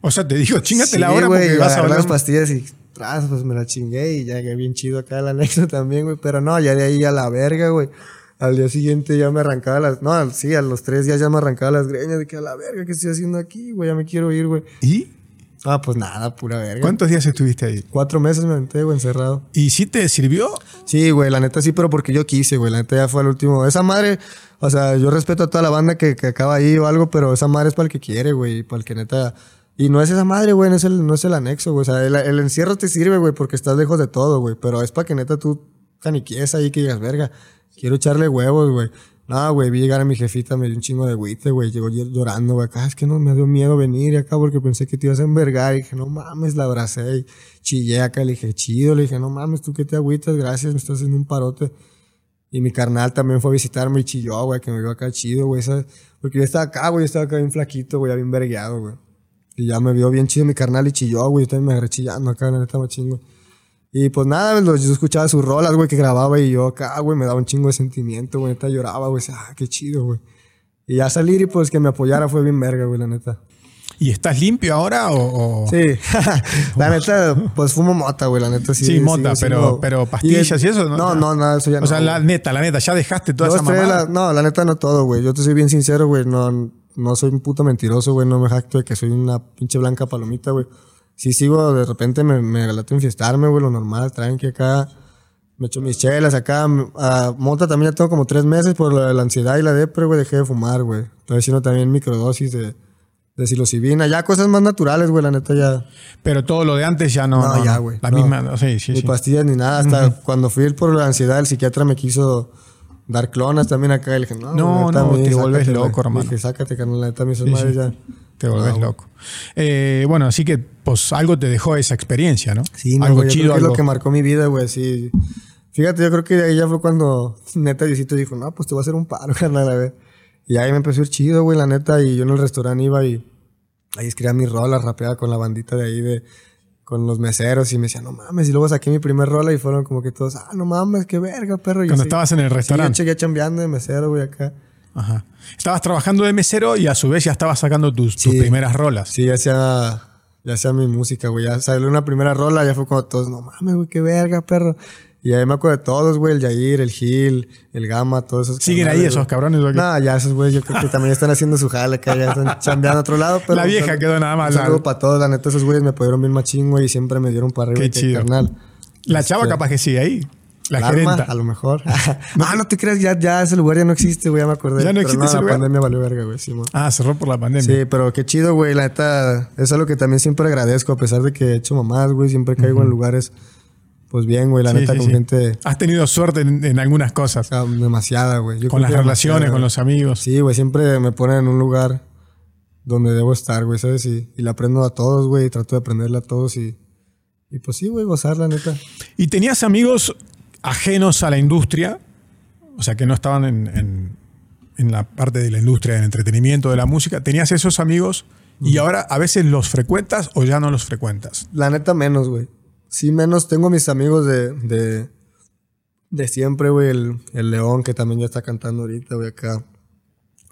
O sea, te digo, chingate Sí, la hora güey, porque vas a hablar. las pastillas y tras, pues me la chingué y ya que bien chido acá el anexo también, güey. Pero no, ya de ahí a la verga, güey. Al día siguiente ya me arrancaba las... No, sí, a los tres días ya me arrancaba las greñas. De que a la verga, ¿qué estoy haciendo aquí, güey? Ya me quiero ir, güey. ¿Y? Ah, pues nada, pura verga. ¿Cuántos días estuviste ahí? Cuatro meses me aventé, güey, encerrado. ¿Y si te sirvió? Sí, güey, la neta sí, pero porque yo quise, güey. La neta ya fue el último. Esa madre, o sea, yo respeto a toda la banda que, que acaba ahí o algo, pero esa madre es para el que quiere, güey. Para el que neta. Y no es esa madre, güey, no es el, no es el anexo, güey. O sea, el, el encierro te sirve, güey, porque estás lejos de todo, güey. Pero es para que neta tú caniquies ahí que digas, verga, quiero echarle huevos, güey. No, güey, vi llegar a mi jefita, me dio un chingo de güite, güey. Llegó ll- llorando, güey. Acá es que no me dio miedo venir acá porque pensé que te ibas a envergar. Y dije, no mames, la abracé y chillé acá. Le dije, chido. Le dije, no mames, tú que te agüitas, gracias, me estás haciendo un parote. Y mi carnal también fue a visitarme y chilló, güey, que me vio acá chido, güey. Porque yo estaba acá, güey, yo estaba acá bien flaquito, güey, bien vergueado, güey. Y ya me vio bien chido mi carnal y chilló, güey, yo también me agarré chillando acá, la neta, machín, güey. Y pues nada, yo escuchaba sus rolas, güey, que grababa y yo acá, güey, me daba un chingo de sentimiento, güey, neta lloraba, güey, ah, qué chido, güey. Y ya salir y pues que me apoyara fue bien verga, güey, la neta. ¿Y estás limpio ahora o...? o- Sí, la neta, pues fumo mota, güey, la neta sí. Sí, mota, pero, pero pastillas y, eso, ¿no? No, no, nada, eso ya no. O sea, la neta, la neta, ya dejaste toda Dos, esa mamada. la- no, la neta no todo, güey. Yo te soy bien sincero, güey. No, no soy un puto mentiroso, güey. No me jacto de que soy una pinche blanca palomita, güey. Sí sigo, de repente me, me relato enfiestarme, güey, lo normal. Traen que acá me echo mis chelas acá. A mota también ya tengo como tres meses por la, la ansiedad y la depre, güey. Dejé de fumar, güey. Estoy haciendo también microdosis de, de psilocibina. Ya cosas más naturales, güey, la neta ya. Pero todo lo de antes ya no. No, no, ya, güey. La No. misma, sí, sí, ni sí. pastillas ni nada. Hasta cuando fui por la ansiedad, el psiquiatra me quiso dar clonas también acá. Y le dije, no, No, neta, no, mí, te sácate, loco, güey. hermano. Dije, sácate, carnal, la neta, esas Sí, sí. ya. Te volvés loco. Eh, bueno, así que pues algo te dejó esa experiencia, ¿no? Sí, no, algo güey, chido, creo que es algo... lo que marcó mi vida, güey, sí. Fíjate, yo creo que de ahí ya fue cuando neta Diosito dijo, no, pues te voy a hacer un paro, carnal, a ver. Y ahí me empezó a ir chido, güey, la neta. Y yo en el restaurante iba y ahí escribía mis rolas, rapeaba con la bandita de ahí de con los meseros y me decían, no mames, y luego saqué mi primer rola y fueron como que todos, ah, no mames, qué verga, perro. Y Cuando así, estabas en el Sí, restaurante. yo chegué chambeando de mesero, güey, acá. Ajá. Estabas trabajando de mesero y a su vez ya estabas sacando tus, tus primeras rolas. Sí, ya hacía, ya hacía mi música, güey. Ya salió una primera rola, ya fue como todos, no mames, güey, qué verga, perro. Y ahí me acuerdo de todos, güey, el Yair, el Gil, el Gama, todos esos. ¿Siguen ahí esos güey. cabrones? No, ya esos güeyes yo creo que también están haciendo su jale acá, ya están chambeando a otro lado. Pero La vieja quedó nada más, Un saludo para todos, la neta, esos güeyes me pudieron bien machín, güey, y siempre me dieron para arriba. Qué que chido. Carnal. La chava Este, capaz que sigue ahí. La gerenta. a lo mejor. ah, no te creas, ya, ya ese lugar ya no existe, güey, ya me acordé. ¿Ya no Pero existe ese la lugar? pandemia valió verga, güey, sí. Ah, cerró por la pandemia. Sí, pero qué chido, güey. La neta, es algo que también siempre agradezco, a pesar de que he hecho mamás, güey. Siempre caigo en lugares, pues bien, güey. La Sí, neta, sí, con sí. gente Has tenido suerte en, en algunas cosas. ah, demasiada, güey. Yo con las relaciones, con los amigos. Sí, güey. Siempre me ponen en un lugar donde debo estar, güey, ¿sabes? Y, y le aprendo a todos, güey. Y trato de aprenderle a todos y... Y pues sí, güey, gozar, la neta. ¿Y tenías amigos ajenos a la industria? O sea, que no estaban en, en- en la parte de la industria del entretenimiento, de la música. ¿Tenías esos amigos y ahora a veces los frecuentas o ya no los frecuentas? La neta, menos, güey. Sí, menos. Tengo mis amigos de, de, de siempre, güey. El, el León, que también ya está cantando ahorita, güey, acá.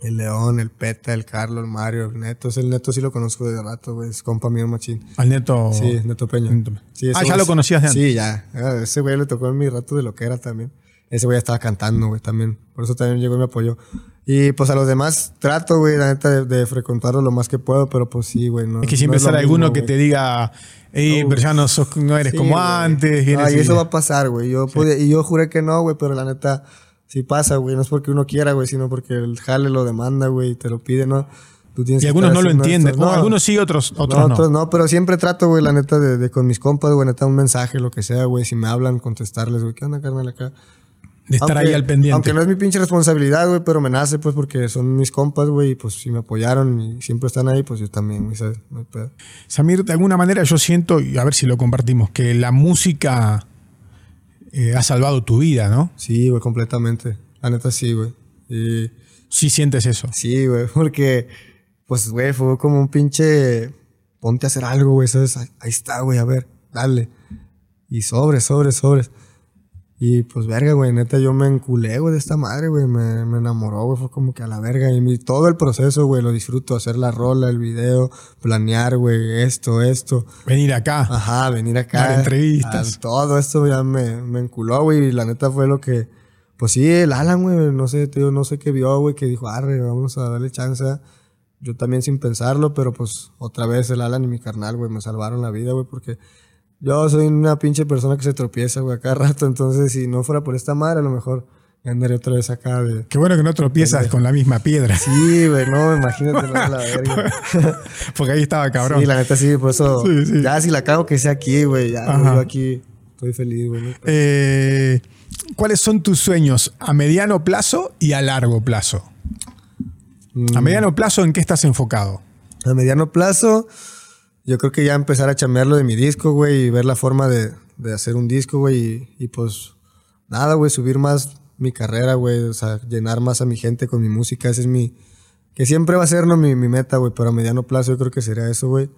El León, el Peta, el Carlos, el Mario, el Neto. El Neto sí lo conozco de rato, güey. Es compa mío, machín. Al neto. Sí, Neto Peña. Neto. Sí, ah, ya güey lo conocías de antes. Sí, ya. Ah, Ese güey le tocó en mi rato de lo que era también. Ese güey estaba cantando, güey, también. Por eso también llegó y me apoyó. Y pues a los demás trato, güey, la neta, de, de frecuentarlos lo más que puedo, pero pues sí, güey. No, Es que siempre no sale alguno que te diga, hey, pero ya no, sos- no eres Sí, como güey. antes. Ay, y- eso va a pasar, güey. Yo podía- y yo juré que no, güey, pero la neta sí pasa, güey. No es porque uno quiera, güey, sino porque el jale lo demanda, güey, y te lo pide, ¿no? Tú tienes Y algunos no lo entienden. No, algunos sí, otros, otros no, no. otros no, pero siempre trato, güey, la neta, de, de con mis compas, güey, neta, un mensaje, lo que sea, güey. Si me hablan, contestarles, güey, ¿qué onda, carnal, acá? de estar Aunque- ahí al pendiente. Aunque no es mi pinche responsabilidad, güey, pero me nace, pues, porque son mis compas, güey, y pues si me apoyaron y siempre están ahí, pues yo también, güey, ¿sabes? No hay pedo. Samir, de alguna manera yo siento, y a ver si lo compartimos, que la música eh, ha salvado tu vida, ¿no? Sí, güey, completamente. La neta, sí, güey. Y Sí sientes eso. sí, güey, porque, pues, güey, fue como un pinche. Ponte a hacer algo, güey, ¿sabes? Ahí, ahí está, güey, a ver, dale. Y sobres, sobres, sobres. Y pues, verga, güey, neta, yo me enculé, güey, de esta madre, güey. Me, me enamoró, güey, fue como que a la verga. Y mi- todo el proceso, güey, lo disfruto. Hacer la rola, el video, planear, güey, esto, esto. Venir acá. Ajá, venir acá. Dar entrevistas. a todo esto ya me, me enculó, güey. Y la neta fue lo que. Pues sí, el Alan, güey, no sé, tío, no sé qué vio, güey, que dijo, arre, vamos a darle chance. Yo también sin pensarlo, pero pues otra vez el Alan y mi carnal, güey, me salvaron la vida, güey, porque yo soy una pinche persona que se tropieza, güey, cada rato. Entonces, si no fuera por esta madre, a lo mejor andaré otra vez acá de. Qué bueno que no tropiezas con la misma piedra. Sí, güey, no, imagínate, no, la verga. Porque ahí estaba cabrón. Sí, la neta sí, por eso. Sí, sí. Ya si la cago que sea aquí, güey. Ya, yo aquí estoy feliz, güey. Eh, ¿Cuáles son tus sueños a mediano plazo y a largo plazo? A Mm. mediano plazo, ¿en qué estás enfocado? A mediano plazo, yo creo que ya empezar a chambearlo de mi disco, güey, y ver la forma de, de hacer un disco, güey, y, y pues nada, güey, subir más mi carrera, güey, o sea, llenar más a mi gente con mi música, ese es mi, que siempre va a ser, ¿no? Mi, mi meta, güey, pero a mediano plazo yo creo que sería eso, güey.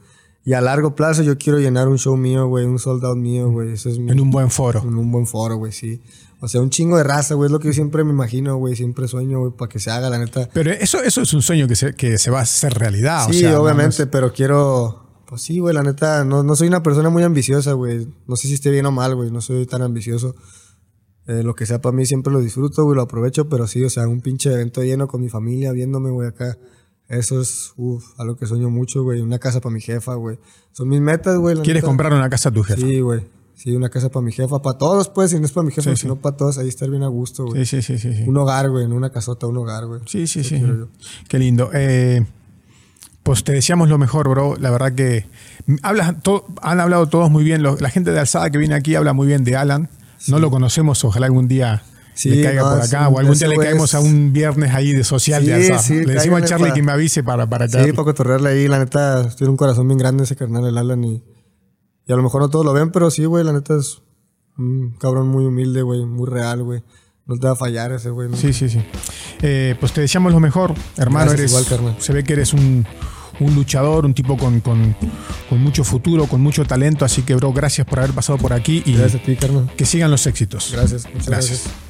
Y a largo plazo yo quiero llenar un show mío, güey, un sold out mío, güey, eso es mi, En un buen foro. en un buen foro, güey, sí. O sea, un chingo de raza, güey, es lo que yo siempre me imagino, güey, siempre sueño, güey, para que se haga, la neta. Pero eso, eso es un sueño que se, que se va a hacer realidad. o Sí, sea, no- no obviamente, es- pero quiero. Pues sí, güey, la neta, no, no soy una persona muy ambiciosa, güey. No sé si esté bien o mal, güey, no soy tan ambicioso. Eh, lo que sea para mí siempre lo disfruto, güey, lo aprovecho, pero sí, o sea, un pinche evento lleno con mi familia viéndome, güey, acá. Eso es, uff, algo que sueño mucho, güey. Una casa para mi jefa, güey. Son mis metas, güey. ¿Quieres neta. comprar una casa a tu jefe? Sí, güey. Sí, una casa para mi jefa, para todos, pues, si no es para mi jefa, Sí, sino para todos, ahí estar bien a gusto, güey. Sí, sí, sí, sí. Un hogar, güey, en una casota, un hogar, güey. Sí, sí, Eso sí. Qué lindo. Eh, pues te deseamos lo mejor, bro. La verdad que hablas han hablado todos muy bien. La gente de Alzada que viene aquí habla muy bien de Alan. No lo conocemos, ojalá algún día Sí, le caiga no, por acá. un- O algún día le caemos es- a un viernes ahí de social Sí, de Alzada. sí, le decimos a Charlie que me avise para, para Sí, caerle. para cotorrearle ahí, la neta, tiene un corazón bien grande ese carnal, el Alan, y, y a lo mejor no todos lo ven, pero sí, güey, la neta es un cabrón muy humilde, güey, muy real, güey. no te va a fallar ese güey. ¿no? Sí, sí, sí. Eh, pues te deseamos lo mejor, hermano. Gracias, eres, igual, carnal. se ve que eres un, un luchador, un tipo con, con- con mucho futuro, con mucho talento. Así que, bro, gracias por haber pasado por aquí y Gracias a ti, que sigan los éxitos. Gracias, muchas Gracias. gracias.